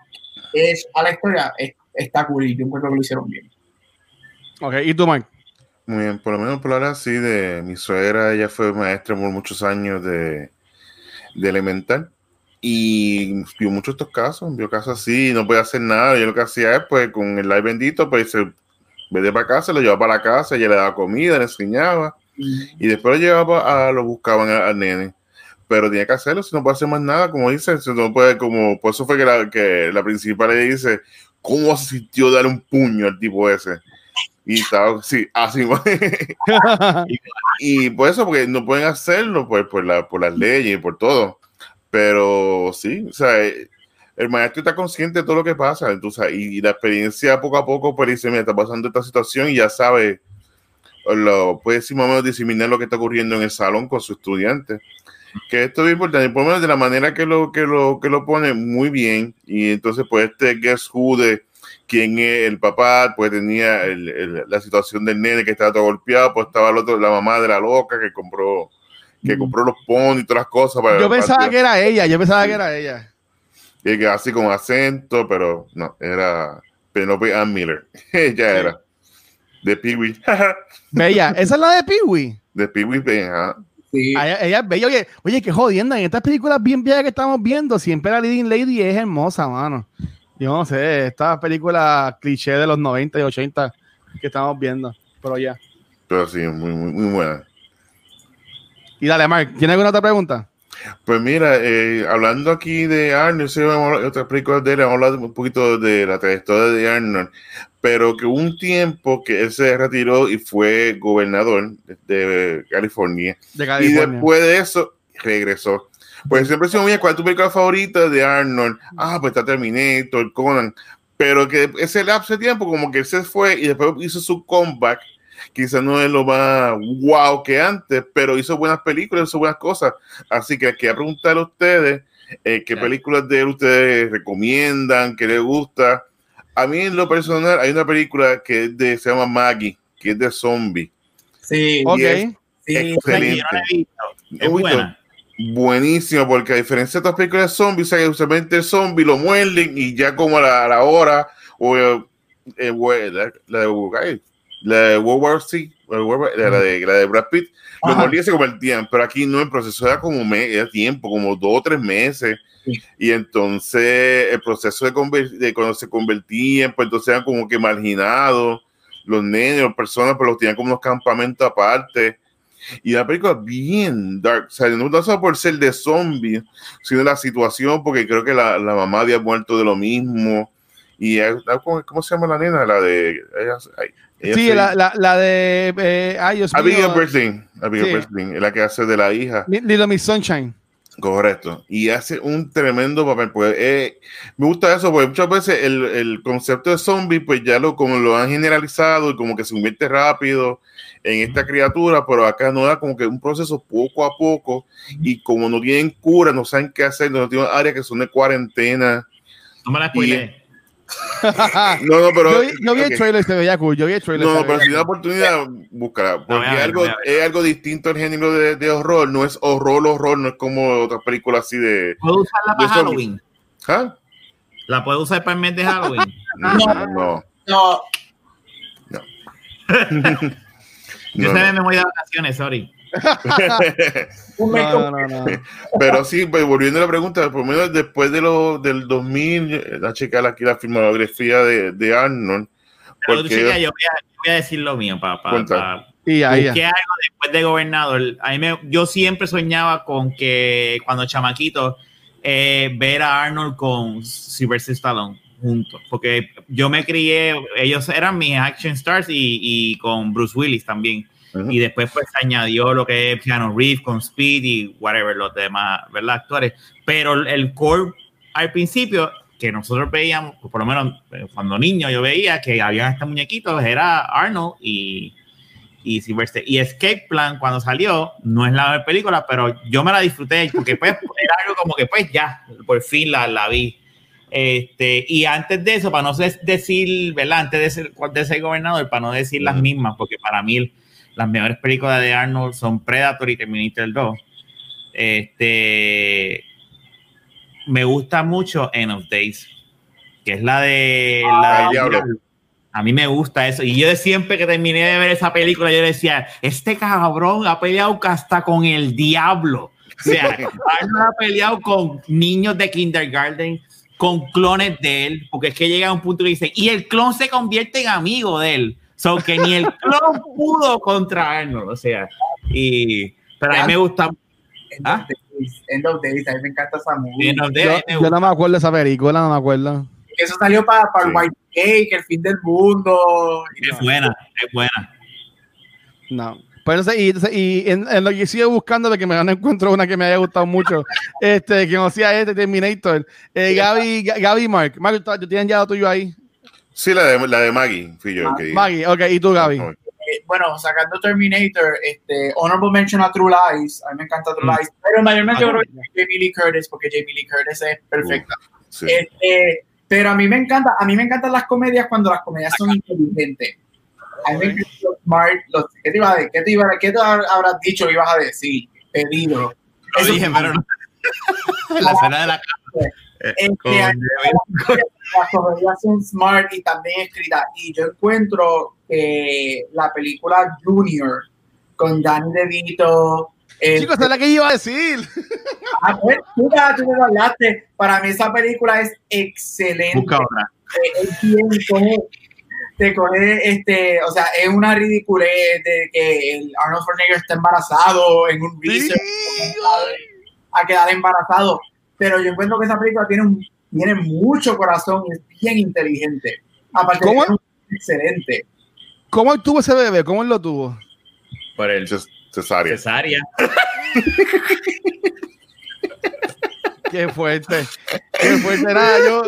es a la historia, está cool y yo encuentro que lo hicieron bien. Ok, ¿y tú, Mike? Muy bien, por lo menos por ahora sí, de mi suegra, ella fue maestra por muchos años de, de elemental y vio muchos estos casos, vio casos así, no podía hacer nada, yo lo que hacía es pues con el live bendito, pues se vete para casa, lo llevaba para la casa, ella le daba comida, le enseñaba y después lo llevaba a, lo buscaban al nene pero tiene que hacerlo, si no puede hacer más nada, como dice, si no puede, como, por eso fue que la, que la principal le dice, ¿cómo se sintió dar un puño al tipo ese? Y estaba, sí, así. y por eso, porque no pueden hacerlo pues, por, la, por las leyes y por todo. Pero sí, o sea, eh, el maestro está consciente de todo lo que pasa. Entonces, y, la experiencia poco a poco, pues dice, me está pasando esta situación y ya sabe, lo, puede decir más o menos diseminar lo que está ocurriendo en el salón con sus estudiantes. Que esto es importante, por lo menos de la manera que lo, que lo, que lo pone muy bien. Y entonces, pues este Guess Who de quién es el papá, pues tenía la situación del nene que estaba todo golpeado, pues estaba el otro, la mamá de la loca que compró que mm. compró los ponies y todas las cosas. Para, yo pensaba que era ella, yo pensaba que era ella. Y que así con acento, pero no, era Penelope Ann Miller. ella era. De Peewee. Bella, esa es la de Peewee. De Peewee, Sí. Ella, es bella. Oye, oye, qué jodienda. En estas películas bien bellas que estamos viendo, siempre la Leading Lady es hermosa, mano. Yo no sé, estas películas cliché de los 90 y 80 que estamos viendo. Pero ya. Pero sí, muy, muy, muy buena. Y dale, Mark, ¿tiene alguna otra pregunta? Pues mira, eh, hablando aquí de Arnold, sí, otras películas de él, vamos a hablar un poquito de la trayectoria de Arnold, pero que hubo un tiempo que él se retiró y fue gobernador de, California, Y después de eso regresó. Pues siempre se me ¿cuál es tu película favorita de Arnold? Ah, pues está Terminator, Conan. Pero que ese lapso de tiempo, como que él se fue y después hizo su comeback quizás no es lo más wow que antes, pero hizo buenas películas, hizo buenas cosas. Así que quería preguntar a ustedes eh, qué películas de él ustedes recomiendan, qué les gusta. A mí en lo personal hay una película que de, se llama Maggie, que es de zombie. Sí, ok. excelente. es buena. Buenísimo, porque a diferencia de otras películas de zombies, o usualmente el zombie lo muerden y ya como a la, hora, o eh, eh la, la, de la de World War C, la, de, la de Brad Pitt, los molías se convertían, pero aquí no, el proceso era como medio tiempo, como dos o tres meses. Y entonces el proceso de, de, cuando se convertían, pues entonces eran como que marginados, los las personas, pues los tenían como unos campamentos aparte. Y la película bien dark, o sea, no solo por ser de zombie, sino la situación, porque creo que la, la mamá había muerto de lo mismo. Y ¿cómo, se llama la nena? La de sí, la, la, la, de. Eh, ay, Dios Abigail Breslin. Abigail sí. es la que hace de la hija. Little Miss Sunshine. Correcto. Y hace un tremendo papel. Pues, eh, me gusta eso, porque muchas veces el, el, concepto de zombie, pues ya lo, como lo han generalizado y como que se convierte rápido en esta criatura, pero acá no da como que un proceso poco a poco. Y como no tienen cura, no saben qué hacer, no tienen áreas que son de cuarentena. No me la spoilé no, no, pero. Yo, yo vi el trailer, se veía cool. Yo vi el trailer. No, pero si da oportunidad, búscala. Porque no, algo, es algo distinto el género de, de, horror. No es horror, horror, no es como otras películas así de. ¿Puedo usarla para Halloween? ¿Ah? ¿La puedo usar para el mes de Halloween? no, no. No. no. Yo no, me voy de vacaciones, sorry. Pero sí, pues, volviendo a la pregunta, por lo menos después de lo, del 2000, la chica aquí la filmografía de, de Arnold. Porque yo, voy a, voy a, decir lo mío, papá. Pa, y ahí, algo después de gobernador. A mí me, yo siempre soñaba con que cuando chamaquito eh, ver a Arnold con Sylvester Stallone juntos, porque yo me crié, ellos eran mis action stars y, y con Bruce Willis también. Y después pues se añadió lo que es Piano Reef con Speed y whatever, los demás, ¿verdad? Actores. Pero el core al principio, que nosotros veíamos, por lo menos eh, cuando niño yo veía que había estos muñequitos, era Arnold y, y Sylvester. Y Escape Plan, cuando salió, no es la película, pero yo me la disfruté porque pues era algo como que pues ya, por fin la, la vi. Este, y antes de eso, para no decir, ¿verdad? Antes de ser, de ser gobernador, para no decir las mismas, porque para mí las mejores películas de Arnold son Predator y Terminator 2. Este, me gusta mucho End of Days, que es la de... la A mí me gusta eso. Y yo siempre que terminé de ver esa película, yo decía, este cabrón ha peleado hasta con el diablo. O sea, Arnold ha peleado con niños de kindergarten, con clones de él, porque es que llega a un punto y dice, y el clon se convierte en amigo de él. So que ni el clon pudo contra Arnold, o sea, y pero a mí me gusta. ¿Ah? End of Days, a mí me encanta esa movie. yo, yo, no me acuerdo de esa película, no me acuerdo. eso salió para Sí. el White Cake, el fin del mundo. Es buena, es buena. No. Pues entonces, y, y en, en lo que sigo buscando, de que me no encuentro una que me haya gustado mucho, este, que no sea este Terminator. Eh, Gaby, Ga- Gaby Mark. Mark, ¿tú tú tienes ya lo tuyo ahí? Sí, la de, la de Maggie, fui yo Ah, que dije. Maggie, ok, ¿y tú, Gaby? Eh, bueno, sacando Terminator, este, honorable mention a True Lies, a mí me encanta True Mm. Lies, pero mayormente Ah, yo creo que Jamie Lee Curtis, porque Jamie Lee Curtis es perfecta. sí. Este, pero a mí me encanta, a mí me encantan las comedias cuando las comedias son inteligentes. A mí me encantan los smart, los, ¿qué te iba a decir? ¿Qué te, iba, qué te habrás dicho que ibas a decir? Pedido. Lo Eso- dije, pero no. la escena de la casa. Eh, Este, las comedias son smart y también escritas. Y yo encuentro que la película Junior con Danny DeVito. eh, Chicos, es la que iba a decir. ah, pues, tú, ya- tú me lo hablaste. Para mí esa película es excelente. Busca otra. Eh, es bien, coge- te coge, este, o sea, es una ridiculez de que el Arnold Schwarzenegger está embarazado en un research a quedar embarazado. Pero yo encuentro que esa película tiene, un, tiene mucho corazón y es bien inteligente. Aparte ¿Cómo? de que es excelente. ¿Cómo él tuvo ese bebé? ¿Cómo él lo tuvo? Por el Ces- Cesárea. cesárea. Qué fuerte. Qué fuerte. Nada, yo,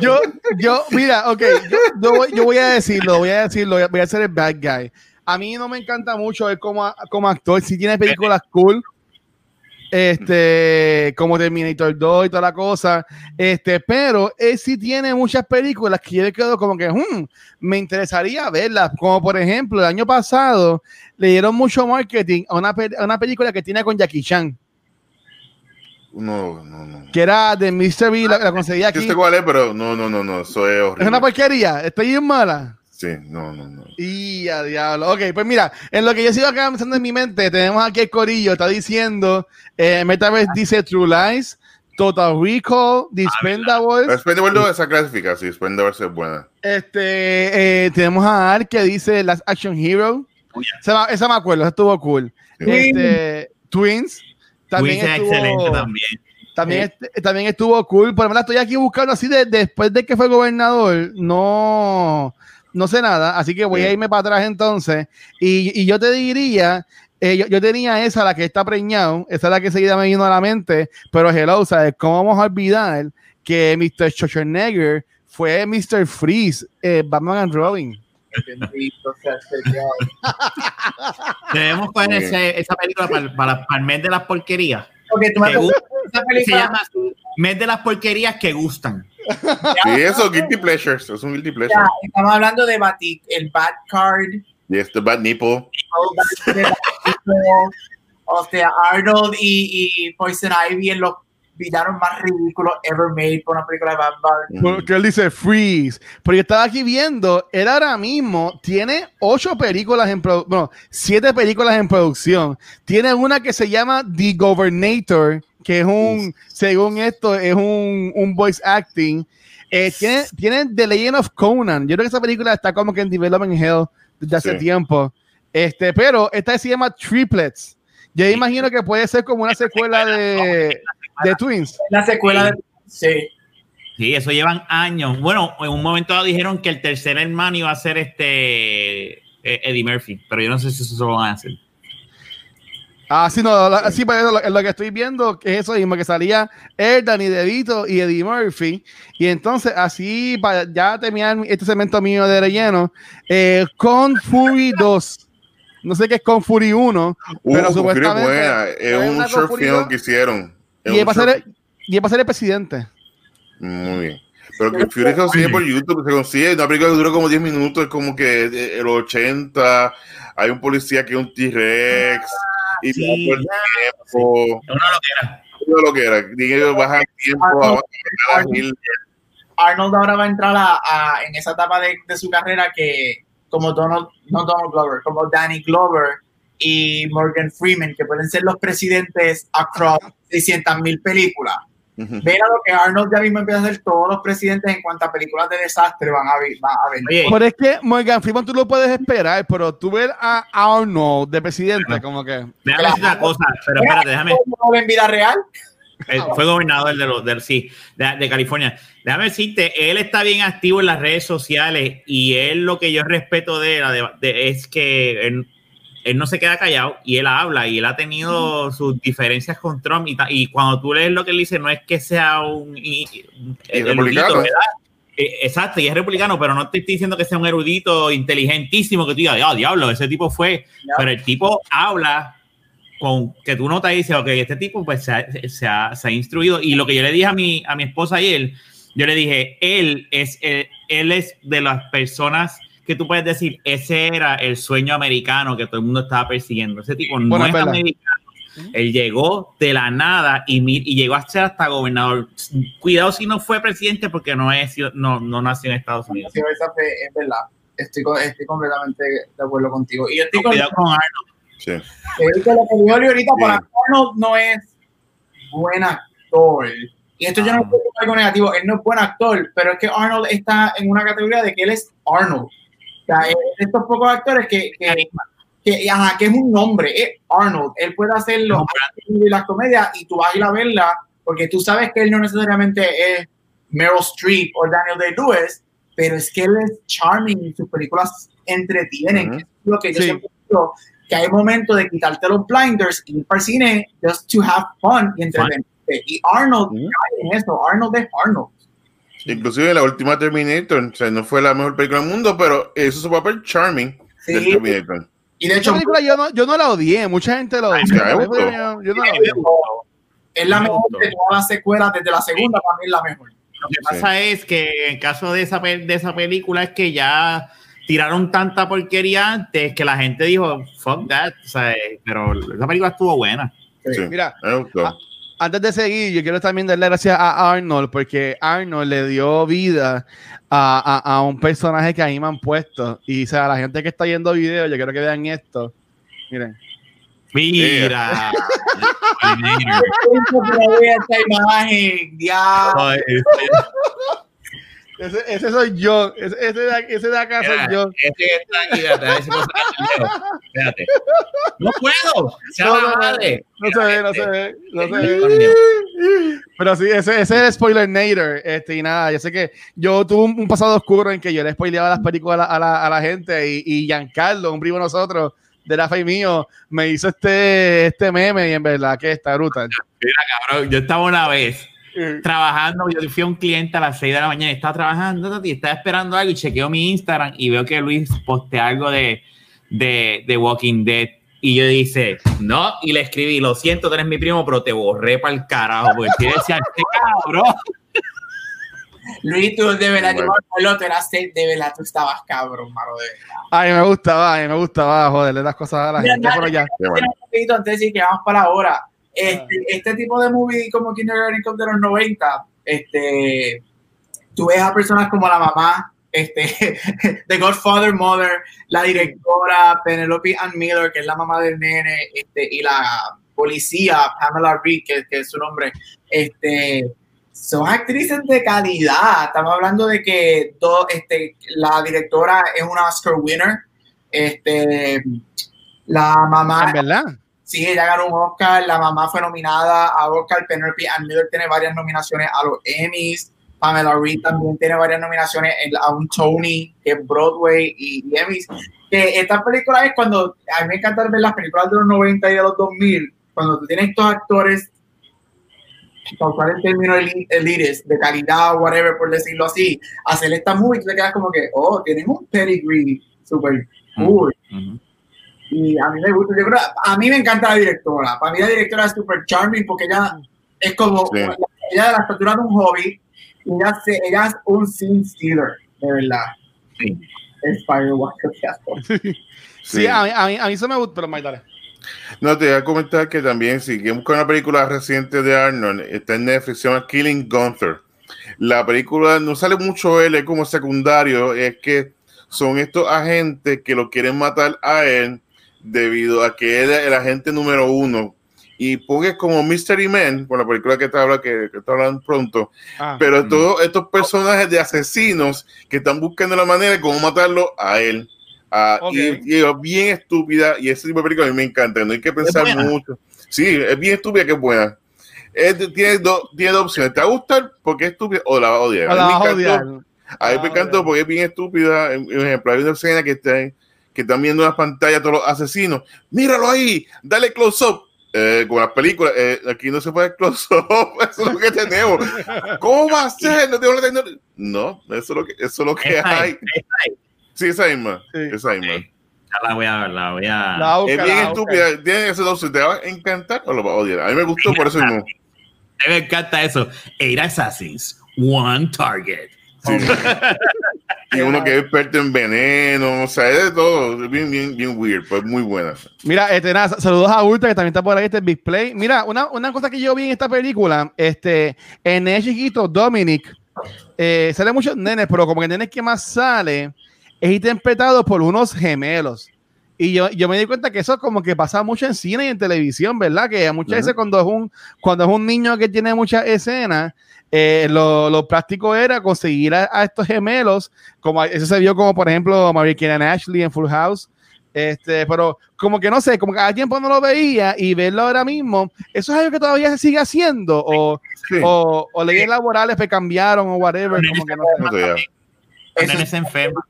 yo, yo, mira, ok, yo, yo voy, yo voy a decirlo, voy a decirlo, voy a ser el bad guy. A mí no me encanta mucho él como, como actor. Si tiene películas cool, este, como Terminator 2 y toda la cosa, este, pero él sí tiene muchas películas que yo le quedo como que, hmm, me interesaría verlas. Como por ejemplo, el año pasado le dieron mucho marketing a una, a una película que tiene con Jackie Chan, No, no, no. que era de Mr. B, la, la conseguía Yo aquí. sé cuál es, pero no, no, no, no. Eso es horrible. Es una porquería, está bien mala. Sí, no, no, no. Y a diablo. Ok, pues mira, en lo que yo sigo acá pensando en mi mente, tenemos aquí el Corillo, está diciendo, eh, Metaverse dice True Lies, Total Recall, Dispendables. Expendable no, esa clasifica, sí, Expendable es buena. Este, eh, tenemos a Ark que dice Last Action Hero. Uy, Esa, esa me acuerdo, esa estuvo cool. Sí. Este, Twins. También Twins es estuvo, excelente también. También, est- también estuvo cool. Por lo menos estoy aquí buscando así de, después de que fue gobernador. No, no sé nada. Así que voy Sí. a irme para atrás entonces. Y, y yo te diría, eh, yo, yo tenía esa, la que está preñado. Esa es la que seguida me vino a la mente. Pero hello, ¿sabes? ¿Cómo vamos a olvidar que Mr. Schwarzenegger fue Mr. Freeze, eh, Batman and Robin? Debemos coger Muy ese- esa película para, para, para el mes de las porquerías. Ok, tú me Que gusta. esa Se película llama Mes de las porquerías que gustan. Sí, eso, Guilty Pleasures. Es un Guilty Pleasure. Ya, estamos hablando de Batik, el Bad Card, Y este Bad Nipple. Bad- o sea, Arnold y, y Poison Ivy en los villanos más ridículos ever made por una película de Batman. Porque él dice freeze. Pero yo estaba aquí viendo, él ahora mismo tiene ocho películas en producción, bueno, siete películas en producción. Tiene una que se llama The Governator, que es un, según esto, es un, un voice acting. Eh, tiene, tiene The Legend of Conan. Yo creo que esa película está como que en development hell desde hace Sí. tiempo. Este, pero esta se llama Triplets. Yo imagino que puede ser como una secuela de, de Twins. La secuela de. Sí. Sí, eso llevan años. Bueno, en un momento dijeron que el tercer hermano iba a ser este eh, Eddie Murphy, pero yo no sé si eso lo van a hacer. Ah, sí, no, la- sí, pero lo, lo que estoy viendo que es eso mismo, que salía él, Danny DeVito y Eddie Murphy. Y entonces, así, para ya terminar este segmento mío de relleno, eh, Con Fury 2. No sé qué es Con Fury 1, Uh, pero supuestamente. buena. Es un short film que hicieron. Es Y él va el- va a ser el presidente. Muy bien. Pero que Fury se consigue por YouTube, se consigue una película que dura como 10 minutos, es como que eh, el 80, hay un policía que es un T-Rex, y Sí, el tiempo, Es una loquera. todo lo que era, y ellos bajan el tiempo, Arnold- mil. Arnold ahora va a entrar a, a- en esa etapa de, de su carrera que, como Donald, no Donald Glover, como Danny Glover y Morgan Freeman, que pueden ser los presidentes across 600 mil películas. Ujú. Ven a lo que Arnold ya mismo empieza a hacer todos los presidentes en cuanto a películas de desastre van a, van a. Oye, Pero es que Morgan Freeman tú lo puedes esperar, pero tú ver a Arnold de presidente, como que. déjame decir una cosa, pero espérate, déjame. ¿Cómo en vida real? Eh, fue gobernador de, los, de, sí, de, de, California. Déjame decirte, él está bien activo en las redes sociales y él lo que yo respeto de él es que él, él, no se queda callado y él habla y él ha tenido sus diferencias con Trump y, y cuando tú lees lo que él dice no es que sea un... Y, republicano. Eh, exacto, y es republicano, pero no te estoy diciendo que sea un erudito inteligentísimo que tú digas, oh, diablo, ese tipo fue, pero el tipo habla con que tú notas y dices, ok, este tipo pues se ha, se, ha, se ha, instruido. Y lo que yo le dije a mi, a mi esposa ayer, yo le dije, él es, él, él es de las personas que tú puedes decir, ese era el sueño americano que todo el mundo estaba persiguiendo. Ese tipo no bueno, es americano. Él llegó de la nada y, y, llegó a ser hasta gobernador. Cuidado si no fue presidente porque no, es, no, no nació en Estados Unidos. Sí, es verdad. Estoy, estoy completamente de acuerdo contigo. Y yo estoy no, cuidado con Arnold. Sí. lo que dijo ahorita, para Arnold no es buen actor. Y esto yo no puedo algo negativo, él no es buen actor, pero es que Arnold está en una categoría de que él es Arnold. Sea, es de estos pocos actores que, que, que, ajá, que es un nombre, es Arnold. Él puede hacerlo en las comedias y tú vas a ir a verla porque tú sabes que él no necesariamente es Meryl Streep o Daniel Day-Lewis, pero es que él es charming y sus películas entretienen. Uh -huh. Lo que yo sí. siempre digo, que hay momentos de quitarte los blinders y ir para el cine just to have fun y entretenerte. Y Arnold uh -huh. en eso, Arnold es Arnold. Inclusive la última Terminator, o sea, no fue la mejor película del mundo, pero eso es su papel charming sí. del Terminator. Y de hecho, película yo no, yo no la odié, mucha gente la odió. Yo, yo, no la odié. Es la mejor de todas las secuelas, desde la segunda para mí es la mejor. Lo que pasa es que en caso de esa, de esa película es que ya tiraron tanta porquería antes que la gente dijo, fuck that, o sea, pero esa película estuvo buena. Sí. Mira, antes de seguir, yo quiero también darle gracias a Arnold, porque Arnold le dio vida a, a, a un personaje que ahí me han puesto. Y o sea, la gente que está viendo videos, yo quiero que vean esto. Miren. Mira. esta imagen, diablo. Ese, ese, soy yo. Ese, ese, de, ese de acá Mira, soy yo. Ese que está aquí, espérate. No puedo. Se No, no, madre. No se ve, no se ve. No se ve. Coño. Pero sí, ese, ese es el spoiler nader. Este, y nada, yo sé que yo tuve un, un pasado oscuro en que yo le spoileaba las películas a la, a la, a la gente y, y Giancarlo, un primo de nosotros, de la fe mío, me hizo este, este meme y en verdad que está brutal. Mira, cabrón, yo estaba una vez trabajando, yo fui a un cliente a las 6 de la mañana y estaba trabajando y estaba esperando algo y chequeo mi Instagram y veo que Luis postea algo de, de, de Walking Dead y yo dice, no, y le escribí, lo siento, tú eres mi primo, pero te borré para el carajo, porque decir, este cabrón. Luis, tú de verdad, Bueno. yo te eras de verdad, tú estabas cabrón, mano, de verdad. Ay, me gustaba, ay, me gustaba joderle las cosas a la Mira, gente, pero ya. Bueno. Un poquito antes de decir que vamos para la Este, este tipo de movie como Kindergarten Cop de los 90, este, tú ves a personas como la mamá, este, The Godfather Mother, la directora Penelope Ann Miller, que es la mamá del nene, este, y la policía Pamela Reed, que, que es su nombre, este, son actrices de calidad. Estamos hablando de que todo, este, la directora es una Oscar winner. Este, la mamá. En verdad. Sí, ella ganó un Oscar. La mamá fue nominada a Oscar. Penelope Ann Miller tiene varias nominaciones a los Emmys. Pamela Reed también tiene varias nominaciones a un Tony, que es Broadway y, y Emmys. Que esta película es cuando a mí me encanta ver las películas de los 90 y de los 2000, cuando tú tienes estos actores para usar el término elites, de calidad, whatever, por decirlo así, hacer esta movie, tú te quedas como que, oh, tienen un pedigree super cool. Y a mí me gusta, yo creo, a mí me encanta la directora. Para mí la directora es super charming porque ella es como, Sí. ella de la estatura de un hobby, y ella, se, ella es un scene stealer, de verdad. Sí. Es Firewalker. Sí, a mí, a mí, a mí eso me gusta, pero dale. No, te voy a comentar que también, si quieres buscar una película reciente de Arnold, está en Netflix, se llama Killing Gunther. La película no sale mucho él, es como secundario, es que son estos agentes que lo quieren matar a él debido a que él es el agente número uno. Y ponga como Mystery Man, por la película que te habla, que, que te hablan pronto, Ah, pero Mm. todos estos personajes de asesinos que están buscando la manera de cómo matarlo a él. Ah, Ok. y, y es bien estúpida y ese tipo de película a mí me encanta, no hay que pensar mucho. Sí, es bien estúpida que es buena. es- tiene, dos tiene dos opciones. Te va a gustar porque es estúpida o la va a odiar. A mí me encantó, Ah, encantó porque es bien estúpida. Por ejemplo, hay una escena que, está, que están viendo en la pantalla todos los asesinos. Míralo ahí, dale close up. Eh, con las películas, eh, aquí no se puede close up, eso es lo que tenemos. ¿Cócómo va a ser? No, tengo la no eso es lo que, eso es lo que hay. es, esa es. Sí, esa misma. Sí. Esa misma. Ya la voy a ver, la voy a. La Es bien la estúpida. Tiene esas dos. ¿Te va a encantar o lo va a odiar? A mí me gustó por eso mismo. A mí me encanta eso. Eight assassins, one target. Sí. y uno que es experto en veneno, o sea, es de todo. Bien, bien, bien weird, pues muy buena. Mira, este, nada, saludos a Ultra, que también está por ahí, este Big Play. Mira, una, una cosa que yo vi en esta película, este, en el chiquito, Dominic, eh, sale muchos nenes, pero como que el nene que más sale es interpretado por unos gemelos. Y yo, yo me di cuenta que eso como que pasa mucho en cine y en televisión, ¿verdad? Que muchas Ujú. veces cuando es un, cuando es un niño que tiene muchas escenas, eh, lo, lo práctico era conseguir a, a estos gemelos, como eso se vio como por ejemplo Mary Kate and Ashley en Full House, este, pero como que no sé, como que a tiempo no lo veía y verlo ahora mismo, eso es algo que todavía se sigue haciendo o, Sí. o, o leyes laborales que cambiaron o whatever, como que no se enferman.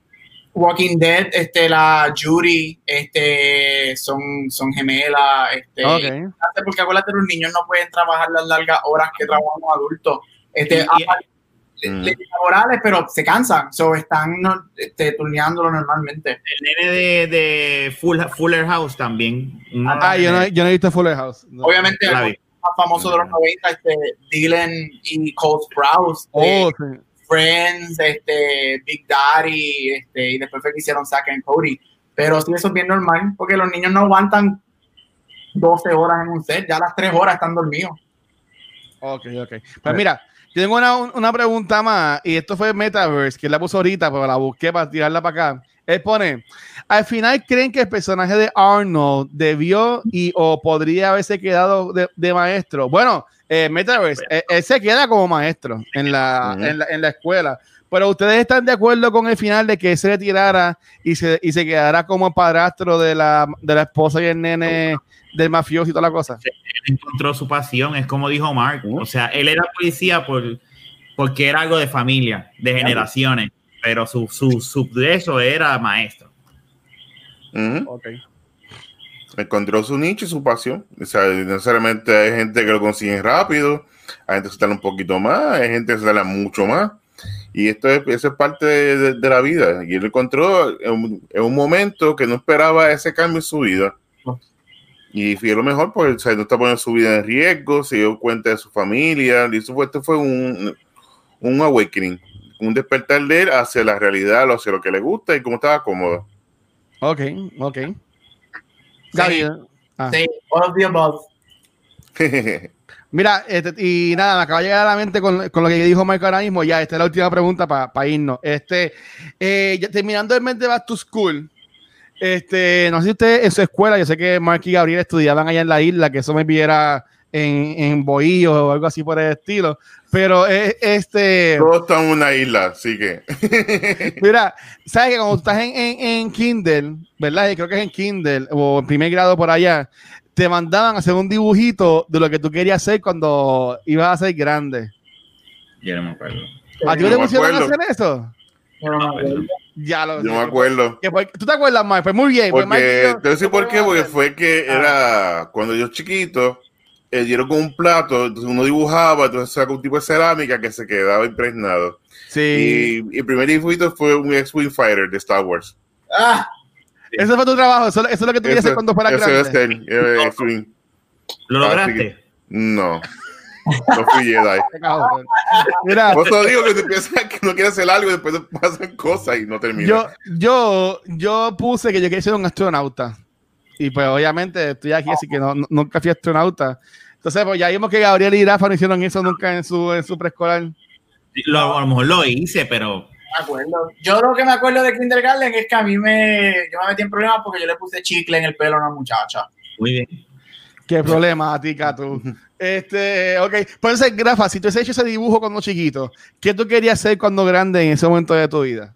Walking Dead, este, la Judy, este, son, son gemelas, este, Ok. y- porque acuérdate, los niños no pueden trabajar las largas horas que trabajan los adultos, este, Y- y- aparte, Mm. leyes laborales, pero se cansan, so están no, este, turneándolo normalmente. El nene de, de Full, Fuller House también. Los Ah, yo no, yo no he visto Fuller House. No. Obviamente, el más famoso de los 90, este, Dylan y Cole Sprouse, de Oh, sí. Friends, este, Big Daddy, este, y después fue que hicieron Zack and Cody. Pero sí, eso es bien normal, porque los niños no aguantan 12 horas en un set, ya las 3 horas están dormidos. Ok, ok. Pues mira, tengo una, una pregunta más, y esto fue Metaverse, que la puso ahorita, pero la busqué para tirarla para acá. Él pone, al final creen que el personaje de Arnold debió y o podría haberse quedado de, de maestro. Bueno, eh, Metaverse, él, él se queda como maestro en la, en, la, en la escuela. Pero ustedes están de acuerdo con el final de que él se retirara y se, y se quedara como padrastro de la, de la esposa y el nene del mafioso y toda la cosa. él encontró su pasión, es como dijo Mark. Uh. O sea, él era policía por, porque era algo de familia, de generaciones, pero su, su, su de eso era maestro. Ujú. Ok. Encontró su nicho y su pasión. O sea, necesariamente hay gente que lo consigue rápido, hay gente que se tarda un poquito más, hay gente que se tarda mucho más. Y esto es, eso es parte de, de- de la vida. Y él encontró en un, en un momento que no esperaba ese cambio en su vida. Y fue lo mejor porque o sea, no está poniendo su vida en riesgo, se dio cuenta de su familia. Y eso fue, esto fue un, un awakening, un despertar de él hacia la realidad, hacia lo que le gusta y cómo estaba cómodo. Ok, ok. Gaby, ¿eh? Ah. Sí, all of the above. Mira, este, y nada, me acaba de llegar a la mente con, con lo que dijo Marco ahora mismo. Ya, esta es la última pregunta para irnos. Este, eh, ya terminando el mes de Back to School, este, no sé si usted en su escuela, yo sé que Mark y Gabriel estudiaban allá en la isla, que eso me viera en, en Bohío o algo así por el estilo. Pero eh, este, Todos estamos en una isla, así que. mira, sabes que cuando estás en, en, en Kindle, ¿verdad? Y creo que es en Kindle o en primer grado por allá, te mandaban a hacer un dibujito de lo que tú querías hacer cuando ibas a ser grande. Yo no me acuerdo. ¿A ti No no te me pusieron a hacer eso? Yo no me acuerdo. Ya lo Yo me acuerdo. ¿Tú te acuerdas, Mike? Pues muy bien. pues, Mike Porque, yo- te voy a decir por qué, porque fue que Ah. era cuando yo chiquito, eh, dieron con un plato, entonces uno dibujaba, entonces sacó un tipo de cerámica que se quedaba impregnado. Sí. Y el primer dibujito fue un X-Wing Fighter de Star Wars. Ah, Ese fue tu trabajo. Eso, eso es lo que tú querías hacer cuando fuera grande. ser, eh, X-Wing. ¿Lo lograste? No. No fui Jedi. Mira, Por eso digo que tú piensas que no quieres hacer algo y después te pasan cosas y no termina. yo, yo, yo puse que yo quería ser un astronauta. Y pues obviamente estoy aquí, así que no, no- nunca fui astronauta. Entonces, pues ya vimos que Gabriel y Rafa no hicieron eso nunca en su, en su preescolar. Lo- a lo mejor lo hice, pero me acuerdo. Yo lo que me acuerdo de Kindergarten es que a mí me, yo me metí en problemas porque yo le puse chicle en el pelo a una muchacha. muy bien. Qué problemática tú. Este, ok. Pues entonces, Rafa, si tú has hecho ese dibujo cuando chiquito, ¿qué tú querías ser cuando grande en ese momento de tu vida?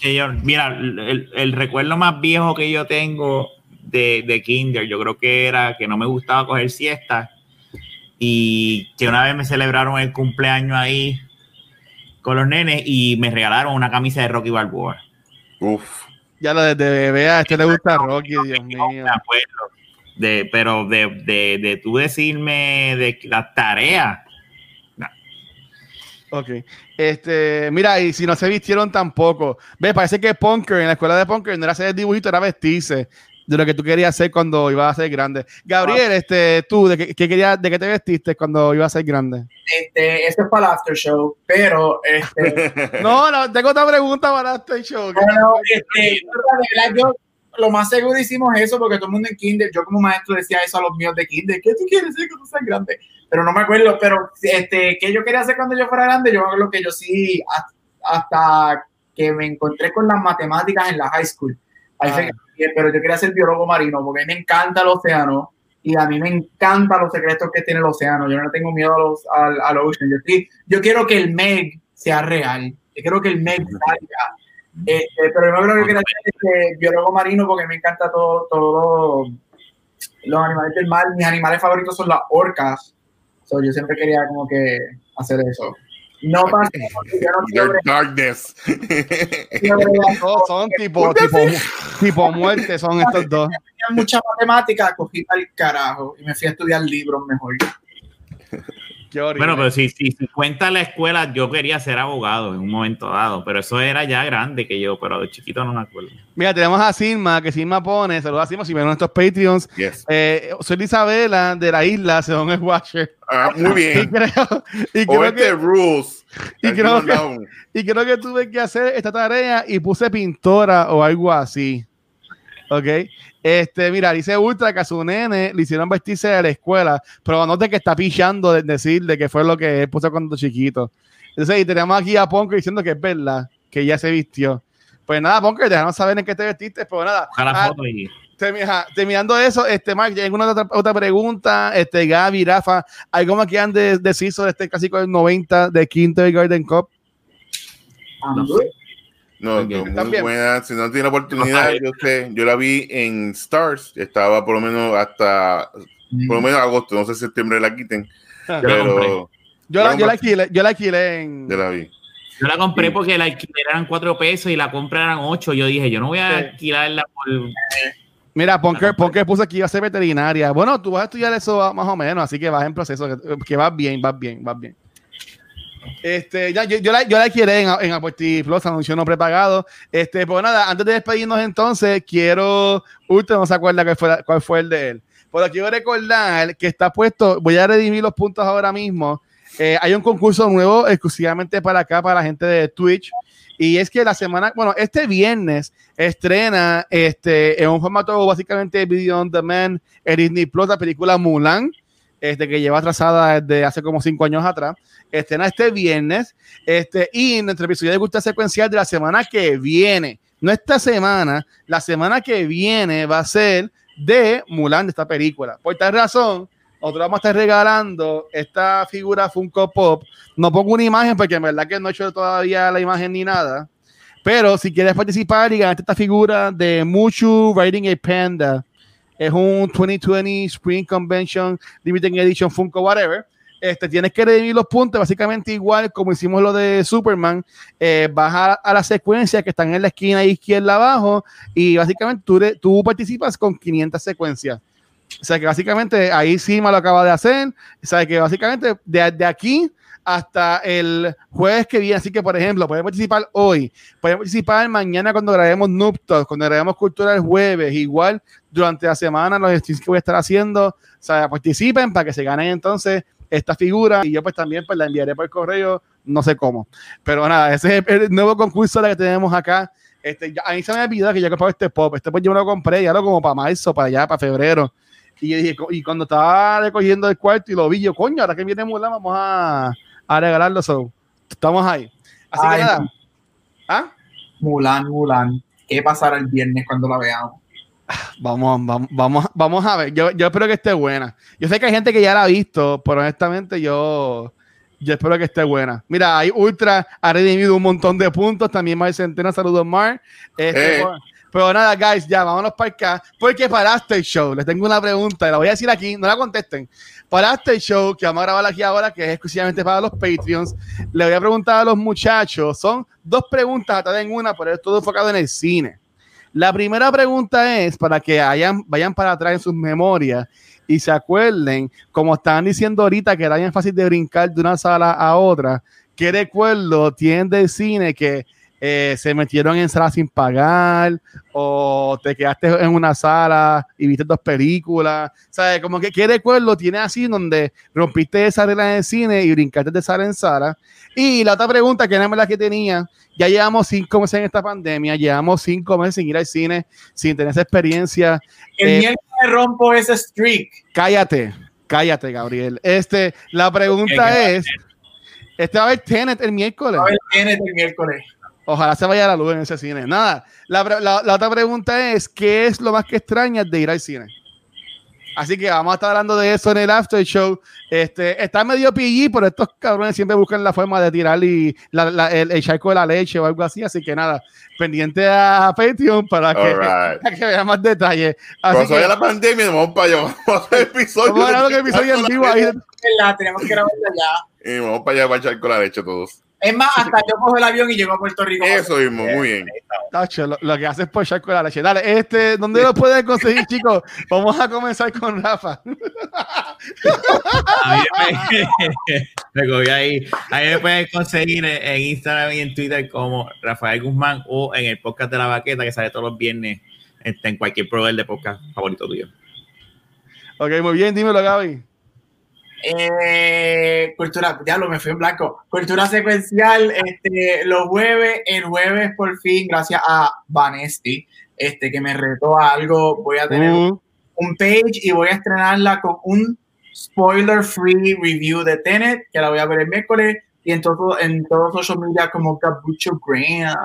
Que yo, mira, el, el recuerdo más viejo que yo tengo de, de Kinder, yo creo que era que no me gustaba coger siesta y que una vez me celebraron el cumpleaños ahí con los nenes y me regalaron una camisa de Rocky Balboa. Uf. Ya lo desde bebé a este le gusta Rocky, Dios mío. Me acuerdo. De, pero de, de, de tú decirme de las tareas. Ok. Este, mira, y si no se vistieron tampoco. Ve, parece que Punker, en la escuela de Punker, no era hacer dibujito, era vestirse de lo que tú querías hacer cuando ibas a ser grande. Gabriel, este, tú, ¿de qué, qué querías, de qué te vestiste cuando ibas a ser grande? Este, este es para el after show, pero este, No, no, tengo otra pregunta para este show. Bueno, este, de verdad, yo lo más seguro hicimos eso porque todo el mundo en kinder, yo como maestro decía eso a los míos de kinder, ¿qué tú quieres hacer cuando seas grande? Pero no me acuerdo, pero este, ¿qué yo quería hacer cuando yo fuera grande? Yo me acuerdo que yo sí, hasta que me encontré con las matemáticas en la high school. Ahí fue que- pero yo quería ser biólogo marino porque me encanta el océano y a mí me encantan los secretos que tiene el océano. Yo no tengo miedo a los, al, al ocean. Yo, yo quiero que el Meg sea real. Yo quiero que el Meg salga. Este, pero yo creo que quería ser este, biólogo marino porque me encanta todo, todo los animales del mar. Mis animales favoritos son las orcas. So, yo siempre quería como que hacer eso. No pasa yo no darkness. Todos son tipo, tipo, tipo muerte, son estos dos. tenía mucha matemática, cogí al carajo y me fui a estudiar libros mejor. Qué. Bueno, pero si, si, si cuenta la escuela, yo quería ser abogado en un momento dado, pero eso era ya grande que yo, pero de chiquito no me acuerdo. Mira, tenemos a Silma, que Silma pone, saludos a Silma, si ven nuestros Patreons. Yes. Eh, soy Isabela de la isla, según el Watcher. Ah, muy Y bien. creo, y creo que, rules. y creo que- y creo que tuve que hacer esta tarea y puse pintora o algo así. ¿Ok? Este, mira, dice Ultra que a su nene le hicieron vestirse de la escuela, pero note que está pichando de decir de que fue lo que él puso cuando chiquito. Entonces, y tenemos aquí a Ponker diciendo que es verdad, que ya se vistió. Pues nada, Ponker, déjanos saber en qué te vestiste, pero nada. Ojalá Ah, foto y terminando eso, este, Mark, ¿hay alguna otra, otra pregunta? Este, Gaby, Rafa, ¿algo más quieran de, decir sobre este clásico del 90 de Kindergarten Cup? Um, No, Ok. No, muy También. buena. Si no tiene oportunidad, yo sé, yo la vi en Stars. Estaba por lo menos hasta, por lo menos agosto. No sé si septiembre la quiten, Yo la compré. pero Yo la, yo la alquilé, yo la alquilé en. yo la vi. Yo la compré Sí. porque el alquiler eran cuatro pesos y la compra eran ocho. Yo dije, yo no voy a Sí. alquilarla por. Mira, Ponker, Ponker puso que iba a ser veterinaria. Bueno, tú vas a estudiar eso ah, más o menos, así que vas en proceso, que, que vas bien, vas bien, vas bien. Este, ya, yo, yo la, yo la alquilé en, en Apple Plus, anuncio no prepagado. Este, pues nada, antes de despedirnos entonces, quiero, usted no se acuerda cuál fue, cuál fue el de él. Pero quiero recordar que está puesto, voy a redimir los puntos ahora mismo. Eh, hay un concurso nuevo exclusivamente para acá, para la gente de Twitch. Y es que la semana, bueno, este viernes estrena este, en un formato básicamente video on demand en Disney Plus la película Mulan, este, que lleva atrasada desde hace como cinco años atrás. Estrena este viernes. Este, y nuestro episodio de Gusta Secuencial de la semana que viene, no esta semana, la semana que viene va a ser de Mulan, de esta película. Por tal razón, nosotros vamos a estar regalando esta figura Funko Pop. No pongo una imagen porque en verdad que no he hecho todavía la imagen ni nada. Pero si quieres participar y ganarte esta figura de Muchu Riding a Panda, es un 2020 Spring Convention Limited Edition Funko, whatever. Este, tienes que redimir los puntos, básicamente igual como hicimos lo de Superman. Eh, baja a la secuencia que están en la esquina izquierda abajo y básicamente tú, tú participas con 500 secuencias. O sea que básicamente ahí sí me lo acaba de hacer. O sea que básicamente de, de aquí hasta el jueves que viene. Así que, por ejemplo, pueden participar hoy, pueden participar mañana cuando grabemos Talk, cuando grabemos Cultura el jueves. Igual durante la semana los streams que voy a estar haciendo. O sea, participen para que se ganen entonces esta figura y yo pues también pues la enviaré por correo, no sé cómo. Pero nada, ese es el nuevo concurso que tenemos acá. Este, a mí se me olvidó que yo compraba este pop. Este pues yo me lo compré ya lo como para marzo, para allá, para febrero. Y co- y cuando estaba recogiendo el cuarto y lo vi, yo, coño, ahora que viene Mulan, vamos a, a regalarlo. So, estamos ahí. Así Ay, que nada. ¿Ah? Mulan, Mulan. ¿Qué pasará el viernes cuando la veamos? Vamos, vamos, vamos, vamos a ver. Yo, yo espero que esté buena. Yo sé que hay gente que ya la ha visto, pero honestamente yo, yo espero que esté buena. Mira, hay Ultra, ha redimido un montón de puntos. También Mar Centena, saludos Mar. Este, Eh. Pero nada, guys, ya vámonos para acá. Porque para este show, les tengo una pregunta, la voy a decir aquí, no la contesten. Para este show que vamos a grabar aquí ahora, que es exclusivamente para los Patreons, le voy a preguntar a los muchachos. Son dos preguntas atadas en una, pero es todo enfocado en el cine. La primera pregunta es para que vayan para atrás en sus memorias y se acuerden, como estaban diciendo ahorita, que era bien fácil de brincar de una sala a otra. ¿Qué recuerdo tienen del cine que eh, se metieron en sala sin pagar o te quedaste en una sala y viste dos películas? ¿Sabes? Como que qué recuerdo tienes así donde rompiste esa regla en el cine y brincaste de sala en sala. Y la otra pregunta, que era la que tenía, ya llevamos cinco meses en esta pandemia, llevamos cinco meses sin ir al cine, sin tener esa experiencia. El Eh, miércoles rompo ese streak. Cállate, cállate, Gabriel. Este, la pregunta es, este va a haber Tenet el miércoles. A ver, viene el miércoles. Ojalá se vaya la luz en ese cine. Nada, la, la- la otra pregunta es, ¿qué es lo más que extrañas de ir al cine? Así que vamos a estar hablando de eso en el after show. Este, está medio PG, pero estos cabrones siempre buscan la forma de tirar y la- la- el, el charco de la leche o algo así. Así que nada, pendiente a Patreon para que, Alright. para que vean más detalles. Así Cuando que la pandemia, vamos para allá. Vamos a hacer episodio. vamos a grabar un episodio en vivo ahí. Tenemos que grabarla ya. Y vamos para allá para echar con la leche todos. Es más, hasta yo cojo el avión y llego a Puerto Rico. Eso mismo, muy bien. Tacho, lo, lo que haces por echar con la leche. Dale, este, ¿dónde lo pueden conseguir, chicos? Vamos a comenzar con Rafa. A mí me, me cogí ahí. Ahí me puedes conseguir en en Instagram y en Twitter como Rafael Guzmán o en el podcast de la baqueta que sale todos los viernes este, en cualquier proveedor de podcast favorito tuyo. Ok, muy bien, dímelo, Gaby. Eh, cultura, ya lo me fui en blanco. Cultura secuencial, este, los jueves, el jueves por fin, gracias a Vanesti, este, que me retó a algo, voy a tener Uh, un page y voy a estrenarla con un spoiler free review de Tenet, que la voy a ver el miércoles, y en todo, en todos social media como Capucho Graham.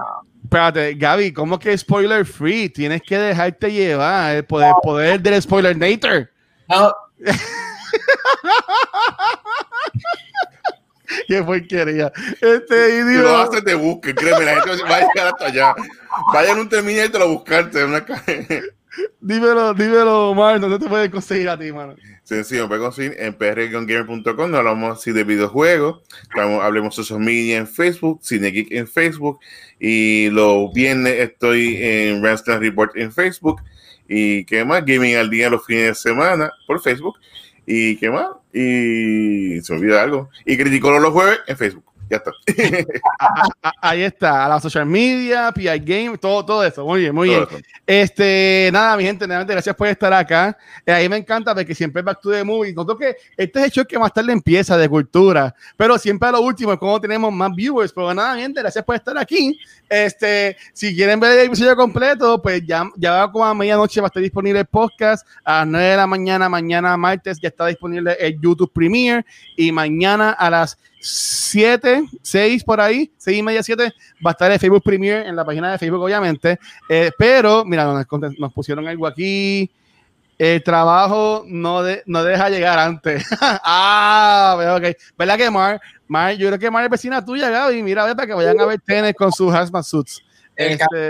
espérate, Gaby, ¿cómo que spoiler free? Tienes que dejarte llevar el poder, poder del spoiler nator. No, Qué porquería. Este, y digo, lo haces, te busquen, créeme, la gente va a llegar hasta allá. Vayan un terminal a buscarte. Una... ca- dímelo, dímelo, Omar, ¿dónde te pueden conseguir a ti, mano? Sencillo, pueden conseguir en prgamer.com. No hablamos así de videojuegos. Hablamos, hablemos social media en Facebook, Cine Geek en Facebook. Y los viernes estoy en Randstad Report en Facebook. Y qué más, Gaming al día los fines de semana por Facebook. Y qué más, y se olvida algo. Y criticó los jueves en Facebook. Ya está. Ahí está, a la social media, PI Game, todo, todo eso. Muy bien, muy bien. Eso. Este, nada, mi gente, nuevamente gracias por estar acá. Eh, a mí me encanta porque siempre es Back to the Movie. Noto que este es el show que más tarde empieza de cultura, pero siempre a lo último es cuando tenemos más viewers. Pero nada, mi gente, gracias por estar aquí. Este, si quieren ver el episodio completo, pues ya, ya va como a medianoche va a estar disponible el podcast. A las 9 de la mañana, mañana martes, ya está disponible el YouTube Premiere. Y mañana a las 7, 6 por ahí, 6 y media, 7, va a estar el Facebook Premiere en la página de Facebook, obviamente. Eh, pero, mira, nos, nos pusieron algo aquí. El trabajo no, de- no deja llegar antes. ah, pero ok. ¿Verdad que Mar? Mar, yo creo que Mar es vecina tuya, Gaby. Mira, ve para que vayan a ver tenis con sus hazmat suits. El Este,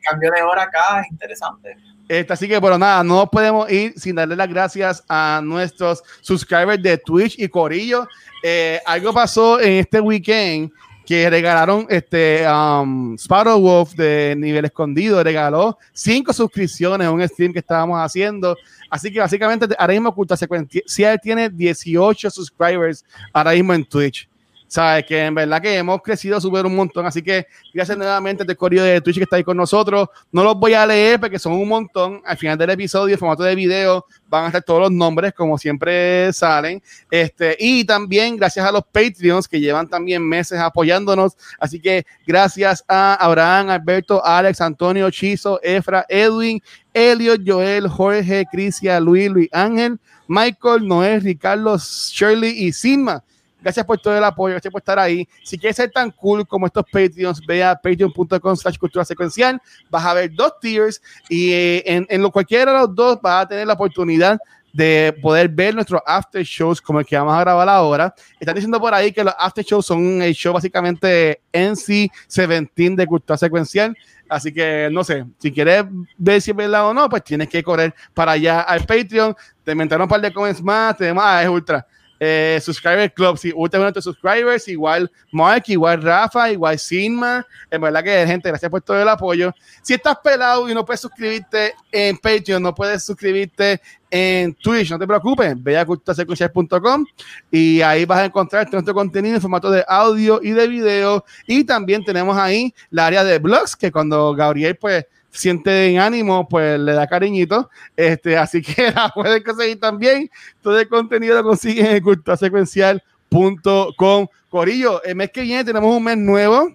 cambio, de hora acá es interesante. este, así que, pero nada, no podemos ir sin darle las gracias a nuestros subscribers de Twitch y Corillo. Eh, algo pasó en este weekend que regalaron este um, Sparrow Wolf de nivel escondido, regaló cinco suscripciones a un stream que estábamos haciendo. Así que básicamente ahora mismo Cultura Secuencial tiene 18 subscribers ahora mismo en Twitch. Sabes que en verdad que hemos crecido súper un montón. Así que gracias nuevamente al correo de Twitch que está ahí con nosotros. No los voy a leer porque son un montón. Al final del episodio, en formato de video, van a estar todos los nombres, como siempre salen. Este, y también gracias a los Patreons que llevan también meses apoyándonos. Así que gracias a Abraham, Alberto, Alex, Antonio, Chizo, Efra, Edwin, Elliot, Joel, Jorge, Crisia, Luis, Luis Ángel, Michael, Noel, Ricardo, Shirley y Sinma. Gracias por todo el apoyo, gracias por estar ahí. Si quieres ser tan cool como estos Patreons, ve a patreon.com slash cultura secuencial. Vas a ver dos tiers y eh, en, en lo cualquiera de los dos vas a tener la oportunidad de poder ver nuestros after shows como el que vamos a grabar ahora. Están diciendo por ahí que los after shows son el show básicamente NC-17 de cultura secuencial. Así que no sé, si quieres ver si es verdad o no, pues tienes que correr para allá al Patreon. Te inventaron un par de comments más, tenemos a es ultra. Eh, subscriber Club, si usted es subscribers, igual Mark, igual Rafa, igual Sigma. En verdad que, gente, gracias por todo el apoyo. Si estás pelado y no puedes suscribirte en Patreon, no puedes suscribirte en Twitch, no te preocupes, ve a culturasecuencial.com y ahí vas a encontrar nuestro contenido en formato de audio y de video. Y también tenemos ahí la área de blogs, que cuando Gabriel, pues, siente en ánimo, pues le da cariñito. Este, así que la pueden conseguir también. Todo el contenido lo consiguen en culturasecuencial.com. Corillo, el mes que viene tenemos un mes nuevo.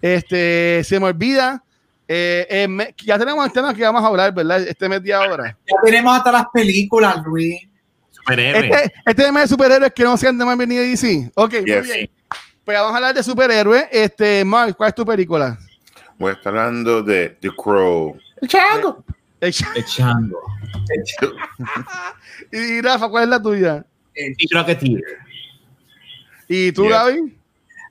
Este, se me olvida. Eh, ya tenemos el tema que vamos a hablar, ¿verdad? Este mes de ahora. Ya tenemos hasta las películas, Luis. Superhéroes. Este, este mes de superhéroes que no sean de más venido DC. Ok, muy bien. Pues vamos a hablar de superhéroes. Este, Mark, ¿cuál es tu película? Voy a estar hablando de The Crow. El chango. El, chango. y Rafa, ¿cuál es la tuya? El Rocketeer. ¿Y tú, Gaby?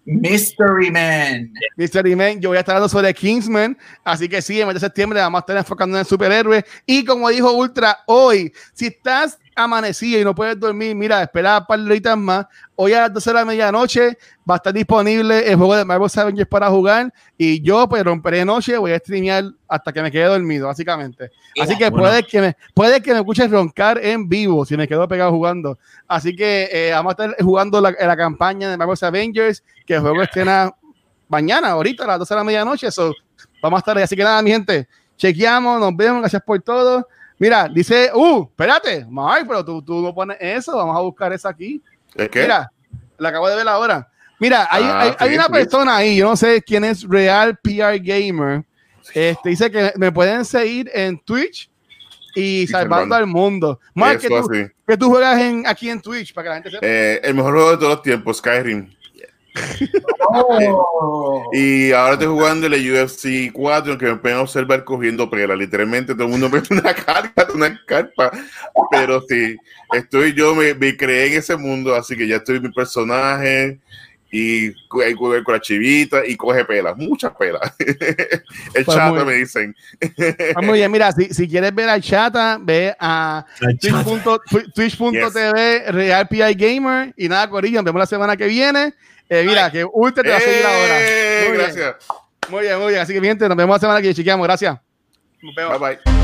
Mystery Man. Mystery Man, yo voy a estar hablando sobre Kingsman, así que sí, en mes de septiembre vamos a estar enfocando en el superhéroe. Y como dijo Ultra, hoy, si estás amanecido y no puedes dormir, mira, espera un par de horitas más. Hoy a las 12 de la medianoche va a estar disponible el juego de Marvel Avengers para jugar. Y yo, pues, romperé noche, voy a streamear hasta que me quede dormido, básicamente. Así que puede, que me, puede que me escuches roncar en vivo si me quedo pegado jugando. Así que eh, vamos a estar jugando la, la campaña de Marvel Avengers, que el juego estrena mañana, ahorita a las 12 de la medianoche. eso vamos a estar ahí. Así que nada, mi gente, chequeamos, nos vemos, gracias por todo. Mira, dice, uh, espérate, Mike, pero tú, tú no pones eso, vamos a buscar eso aquí. ¿Es qué? Mira, la acabo de ver ahora. Mira, hay, ah, hay, una persona ahí, yo no sé quién es Real PR Gamer. Este, dice que me pueden seguir en Twitch y, salvando al mundo. Mark, que tú, tú, juegas en, aquí en Twitch para que la gente sepa? Eh, el mejor juego de todos los tiempos, Skyrim. Y ahora estoy jugando el UFC 4 que me pueden observar cogiendo pela. Literalmente todo el mundo ve una carpa, una carpa. Pero sí, estoy yo, me, me, creé en ese mundo, así que ya estoy mi personaje y con la chivita y coge pelas, muchas pelas. el pues chata me dicen. Pues muy bien, mira, si, si, quieres ver al chata, ve a twitch.tv Real PI Gamer y nada, Corillo, nos vemos la semana que viene. Eh, mira, que Ultra te va a seguir ahora. Eh, muy gracias. Muy bien, muy bien. Así que, gente, nos vemos la semana que viene, chiqueamos. Gracias. Nos vemos. Bye, bye.